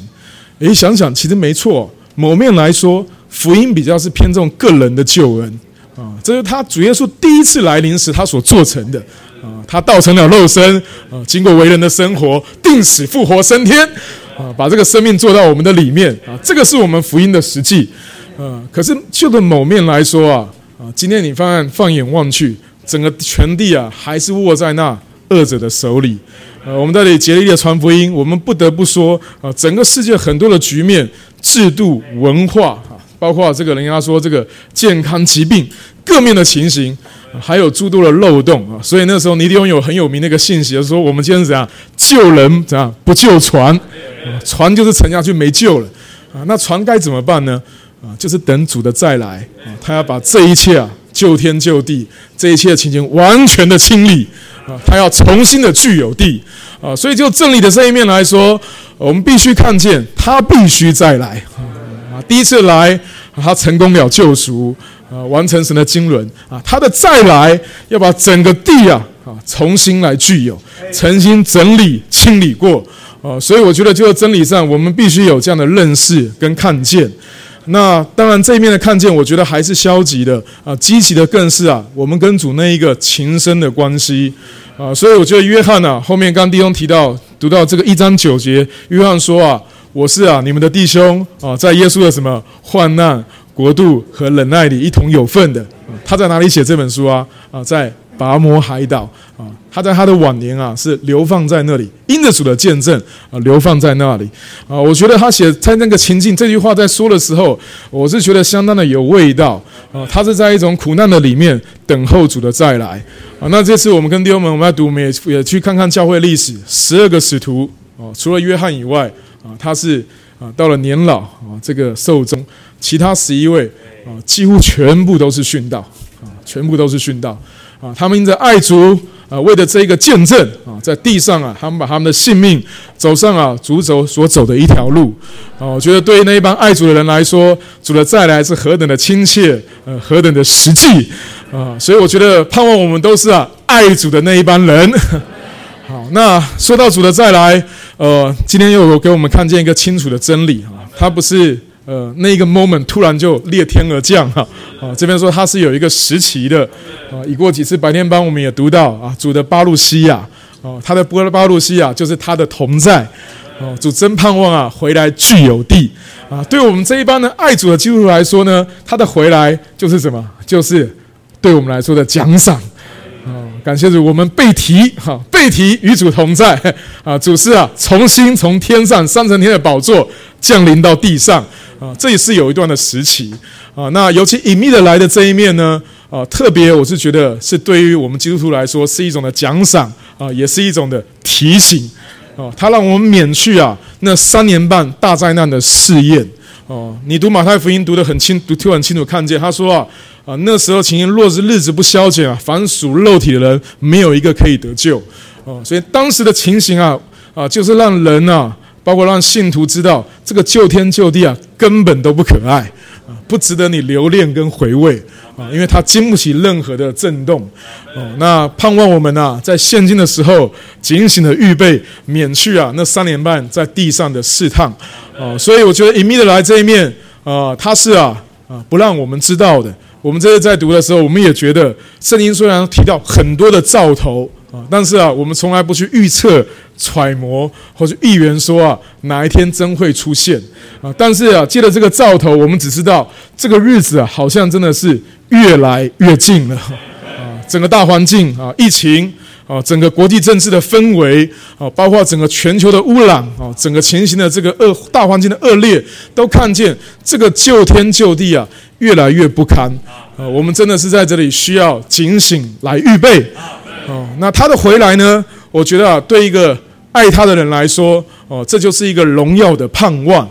诶，想想其实没错。某面来说，福音比较是偏重个人的救恩啊，这是他主耶稣第一次来临时他所做成的啊。他道成了肉身啊，经过为人的生活，定死复活升天啊，把这个生命做到我们的里面啊。这个是我们福音的实际可是就的某面来说啊啊，今天你放放眼望去。整个全地啊，还是握在那恶者的手里。呃，我们在这里竭力的传福音，我们不得不说啊，整个世界很多的局面、制度、文化啊，包括这个人家说这个健康、疾病各面的情形，还有诸多的漏洞啊。所以那时候尼迪翁有很有名的一个信息，说我们今天怎样救人怎样不救船，船就是沉下去没救了啊。那船该怎么办呢？啊，就是等主的再来啊，他要把这一切啊。救天救地，这一切情形完全的清理啊！他要重新的具有地啊！所以就正理的这一面来说，我们必须看见他必须再来啊！第一次来他成功了救赎，啊，完成神的经纶啊，他的再来要把整个地啊啊重新来具有，重新整理清理过，啊，所以我觉得就真理上，我们必须有这样的认识跟看见。那当然这一面的看见，我觉得还是消极的啊，积极的更是啊，我们跟主那一个情深的关系啊，所以我觉得约翰啊，后面刚弟兄提到读到这个一章九节，约翰说啊。我是啊，你们的弟兄啊，在耶稣的什么患难、国度和忍耐里一同有份的。他在哪里写这本书啊？啊，在拔摩海岛啊。他在他的晚年啊，是流放在那里，因着主的见证啊，流放在那里啊。我觉得他写在那个情境，这句话在说的时候，我是觉得相当的有味道啊。他是在一种苦难的里面等候主的再来啊。那这次我们跟弟兄们，我们要读，我们也也去看看教会历史，十二个使徒啊，除了约翰以外。啊，他是啊，到了年老啊，这个寿终，其他十一位啊，几乎全部都是殉道啊，全部都是殉道啊。他们因着爱主啊，为了这一个见证啊，在地上啊，他们把他们的性命走上啊，主走所走的一条路啊。我觉得对于那一帮爱主的人来说，主的再来是何等的亲切，呃，何等的实际啊。所以我觉得盼望我们都是啊，爱主的那一帮人。好，那说到主的再来。呃，今天又给我们看见一个清楚的真理啊，它不是呃那个 moment 突然就裂天而降哈啊，这边说它是有一个时期的啊，已过几次白天班我们也读到啊，主的巴路西亚啊，他的波巴路西亚就是他的同在哦，主真盼望啊回来具有地啊，对我们这一帮的爱主的基督徒来说呢，他的回来就是什么？就是对我们来说的奖赏。啊感谢主，我们被提哈，被提与主同在啊！主是啊，重新从天上三层天的宝座降临到地上啊！这也是有一段的时期啊。那尤其隐秘的来的这一面呢啊，特别我是觉得是对于我们基督徒来说是一种的奖赏啊，也是一种的提醒啊。他让我们免去啊那三年半大灾难的试验哦。你读马太福音读得很清，读听很清楚，看见他说啊。啊，那时候情形若是日子不消减啊，凡属肉体的人没有一个可以得救哦。所以当时的情形啊，啊，就是让人啊，包括让信徒知道，这个救天救地啊，根本都不可爱啊，不值得你留恋跟回味啊，因为它经不起任何的震动哦。那盼望我们啊，在现今的时候警醒的预备，免去啊那三年半在地上的试探啊。所以我觉得隐秘的来这一面啊，它是啊啊不让我们知道的。我们这次在读的时候，我们也觉得圣经虽然提到很多的兆头啊，但是啊，我们从来不去预测、揣摩或者预言说啊哪一天真会出现啊。但是啊，借着这个兆头，我们只知道这个日子啊，好像真的是越来越近了啊。整个大环境啊，疫情啊，整个国际政治的氛围啊，包括整个全球的污染啊，整个情形的这个恶大环境的恶劣，都看见这个救天救地啊。越来越不堪，啊，我们真的是在这里需要警醒来预备，哦，那他的回来呢？我觉得啊，对一个爱他的人来说，哦，这就是一个荣耀的盼望，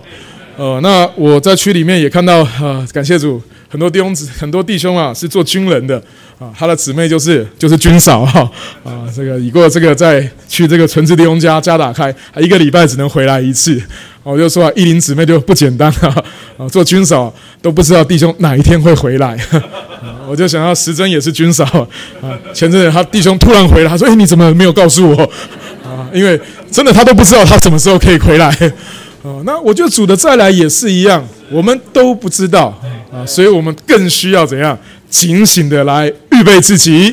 呃，那我在区里面也看到，啊，感谢主，很多弟兄子，很多弟兄啊，是做军人的，啊，他的姊妹就是就是军嫂哈，啊，这个已过这个在去这个纯子弟兄家家打开，一个礼拜只能回来一次。我就说啊，一林姊妹就不简单了啊！做军嫂都不知道弟兄哪一天会回来。我就想到时珍也是军嫂啊，前阵子他弟兄突然回来，他说：“哎，你怎么没有告诉我？”啊，因为真的他都不知道他什么时候可以回来。啊，那我觉得主的再来也是一样，我们都不知道啊，所以我们更需要怎样警醒的来预备自己。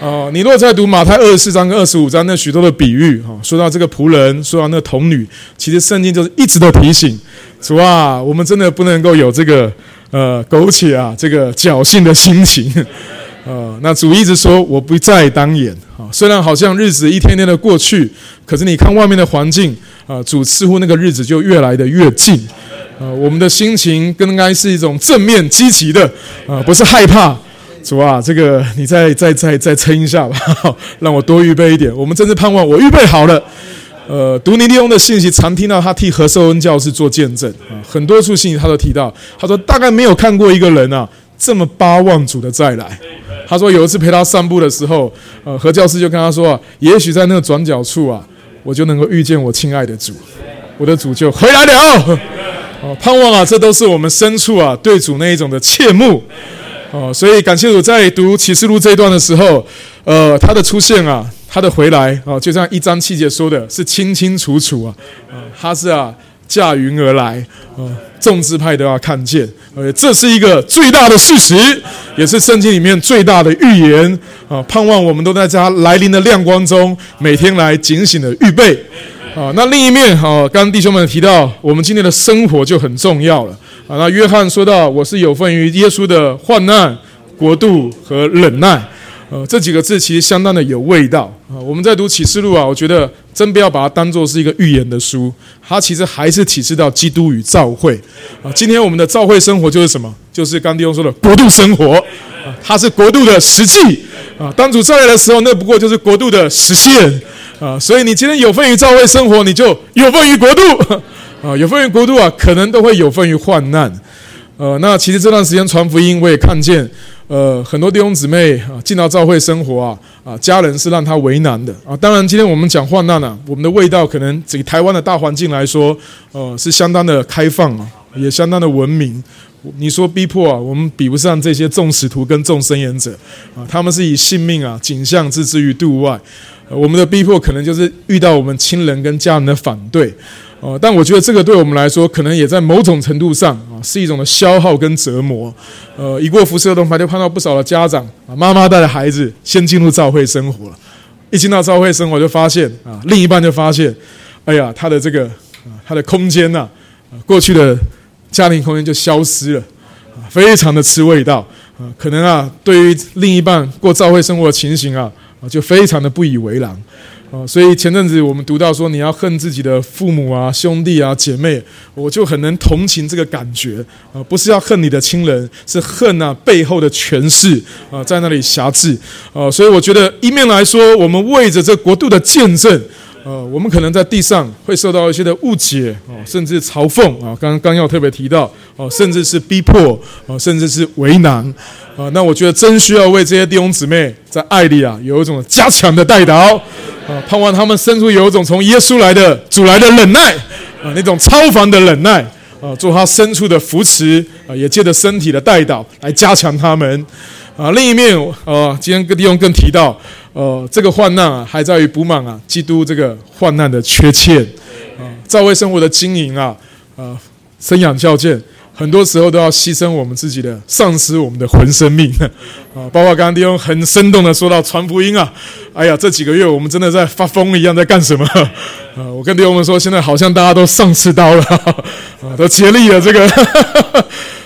哦，你如果在读马太二十四章跟二十五章那许多的比喻，哈，说到这个仆人，说到那个童女，其实圣经就是一直都提醒主啊，我们真的不能够有这个呃苟且啊这个侥幸的心情，呃，那主一直说我不再当眼，啊，虽然好像日子一天天的过去，可是你看外面的环境，啊，主似乎那个日子就越来的越近，啊，我们的心情更应该是一种正面积极的，啊，不是害怕。主啊，这个你再再再再撑一下吧，让我多预备一点。我们真是盼望我预备好了。呃，读尼利翁的信息，常听到他替何寿恩教士做见证啊，很多处信息他都提到。他说大概没有看过一个人啊这么巴望主的再来。他说有一次陪他散步的时候，呃，何教师就跟他说啊，也许在那个转角处啊，我就能够遇见我亲爱的主，我的主就回来了。哦，盼望啊，这都是我们深处啊对主那一种的切慕。哦，所以感谢主，在读启示录这一段的时候，呃，他的出现啊，他的回来啊，就像一章七节说的，是清清楚楚啊，啊，他是啊驾云而来，啊，众支派都要看见，呃，这是一个最大的事实，也是圣经里面最大的预言啊，盼望我们都在他来临的亮光中，每天来警醒的预备啊。那另一面，哈，刚刚弟兄们提到，我们今天的生活就很重要了。啊，那约翰说到：“我是有份于耶稣的患难、国度和忍耐。”呃，这几个字其实相当的有味道啊。我们在读启示录啊，我觉得真不要把它当做是一个预言的书，它其实还是启示到基督与教会啊。今天我们的教会生活就是什么？就是刚弟兄说的国度生活啊，它是国度的实际啊。当主再来的时候，那不过就是国度的实现啊。所以你今天有份于教会生活，你就有份于国度。啊，有份于国度啊，可能都会有份于患难。呃，那其实这段时间传福音，我也看见，呃，很多弟兄姊妹啊，进到教会生活啊，啊，家人是让他为难的啊。当然，今天我们讲患难啊，我们的味道可能以台湾的大环境来说，呃，是相当的开放啊，也相当的文明。你说逼迫啊，我们比不上这些众使徒跟众生言者啊，他们是以性命啊，景象置之于度外。我们的逼迫可能就是遇到我们亲人跟家人的反对。哦，但我觉得这个对我们来说，可能也在某种程度上，是一种的消耗跟折磨。呃，一过辐射东，还就看到不少的家长啊，妈妈带着孩子先进入教会生活了，一进到教会生活就发现啊，另一半就发现，哎呀，他的这个啊，他的空间呐，过去的家庭空间就消失了，啊，非常的吃味道啊，可能啊，对于另一半过教会生活的情形啊，啊，就非常的不以为然。啊，所以前阵子我们读到说你要恨自己的父母啊、兄弟啊、姐妹，我就很能同情这个感觉啊，不是要恨你的亲人，是恨啊背后的权势啊在那里辖制啊，所以我觉得一面来说，我们为着这国度的见证。呃，我们可能在地上会受到一些的误解哦，甚至嘲讽啊。刚刚要特别提到哦，甚至是逼迫哦，甚至是为难啊。那我觉得真需要为这些弟兄姊妹在爱里啊，有一种加强的带导啊，盼望他们生出有一种从耶稣来的主来的忍耐啊，那种超凡的忍耐啊，做他深处的扶持啊，也借着身体的带导来加强他们啊。另一面啊，今天跟弟兄更提到。呃，这个患难啊，还在于补满啊，基督这个患难的缺欠啊，教会生活的经营啊，啊，生养教建，很多时候都要牺牲我们自己的，丧失我们的魂生命 啊。包括刚刚弟兄很生动的说到传福音啊，哎呀，这几个月我们真的在发疯一样，在干什么 啊？我跟弟兄们说，现在好像大家都上刺刀了 啊，都竭力了这个，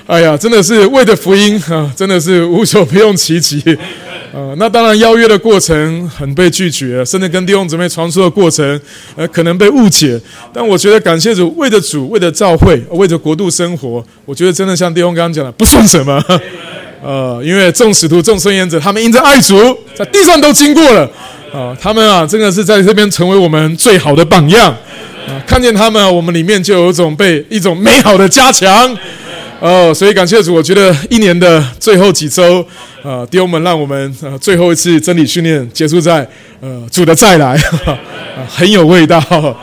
哎呀，真的是为了福音 啊，真的是无所不用其极。呃，那当然，邀约的过程很被拒绝，甚至跟弟兄姊妹传输的过程，呃，可能被误解。但我觉得，感谢主，为着主，为着教会，为着国度生活，我觉得真的像弟兄刚刚讲的，不算什么。呃，因为众使徒、众圣言者，他们因着爱主，在地上都经过了。啊，他们啊，真的是在这边成为我们最好的榜样。啊，看见他们，我们里面就有一种被一种美好的加强。哦，所以感谢主，我觉得一年的最后几周，呃，弟兄们，让我们呃最后一次真理训练结束在呃主的再来，很有味道。啊，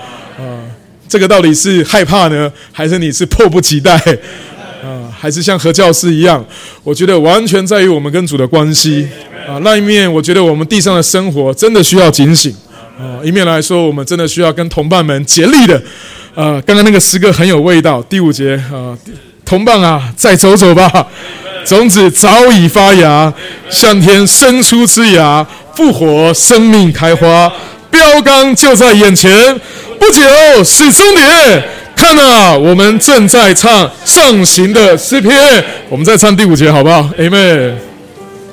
这个到底是害怕呢，还是你是迫不及待？啊，还是像何教师一样？我觉得完全在于我们跟主的关系。啊，那一面我觉得我们地上的生活真的需要警醒。啊，一面来说，我们真的需要跟同伴们竭力的。呃，刚刚那个诗歌很有味道。第五节啊。同伴啊，再走走吧。种子早已发芽，向天伸出枝芽，复活，生命开花，标杆就在眼前。不久是终点。看啊，我们正在唱上行的诗篇。我们再唱第五节，好不好？Amen。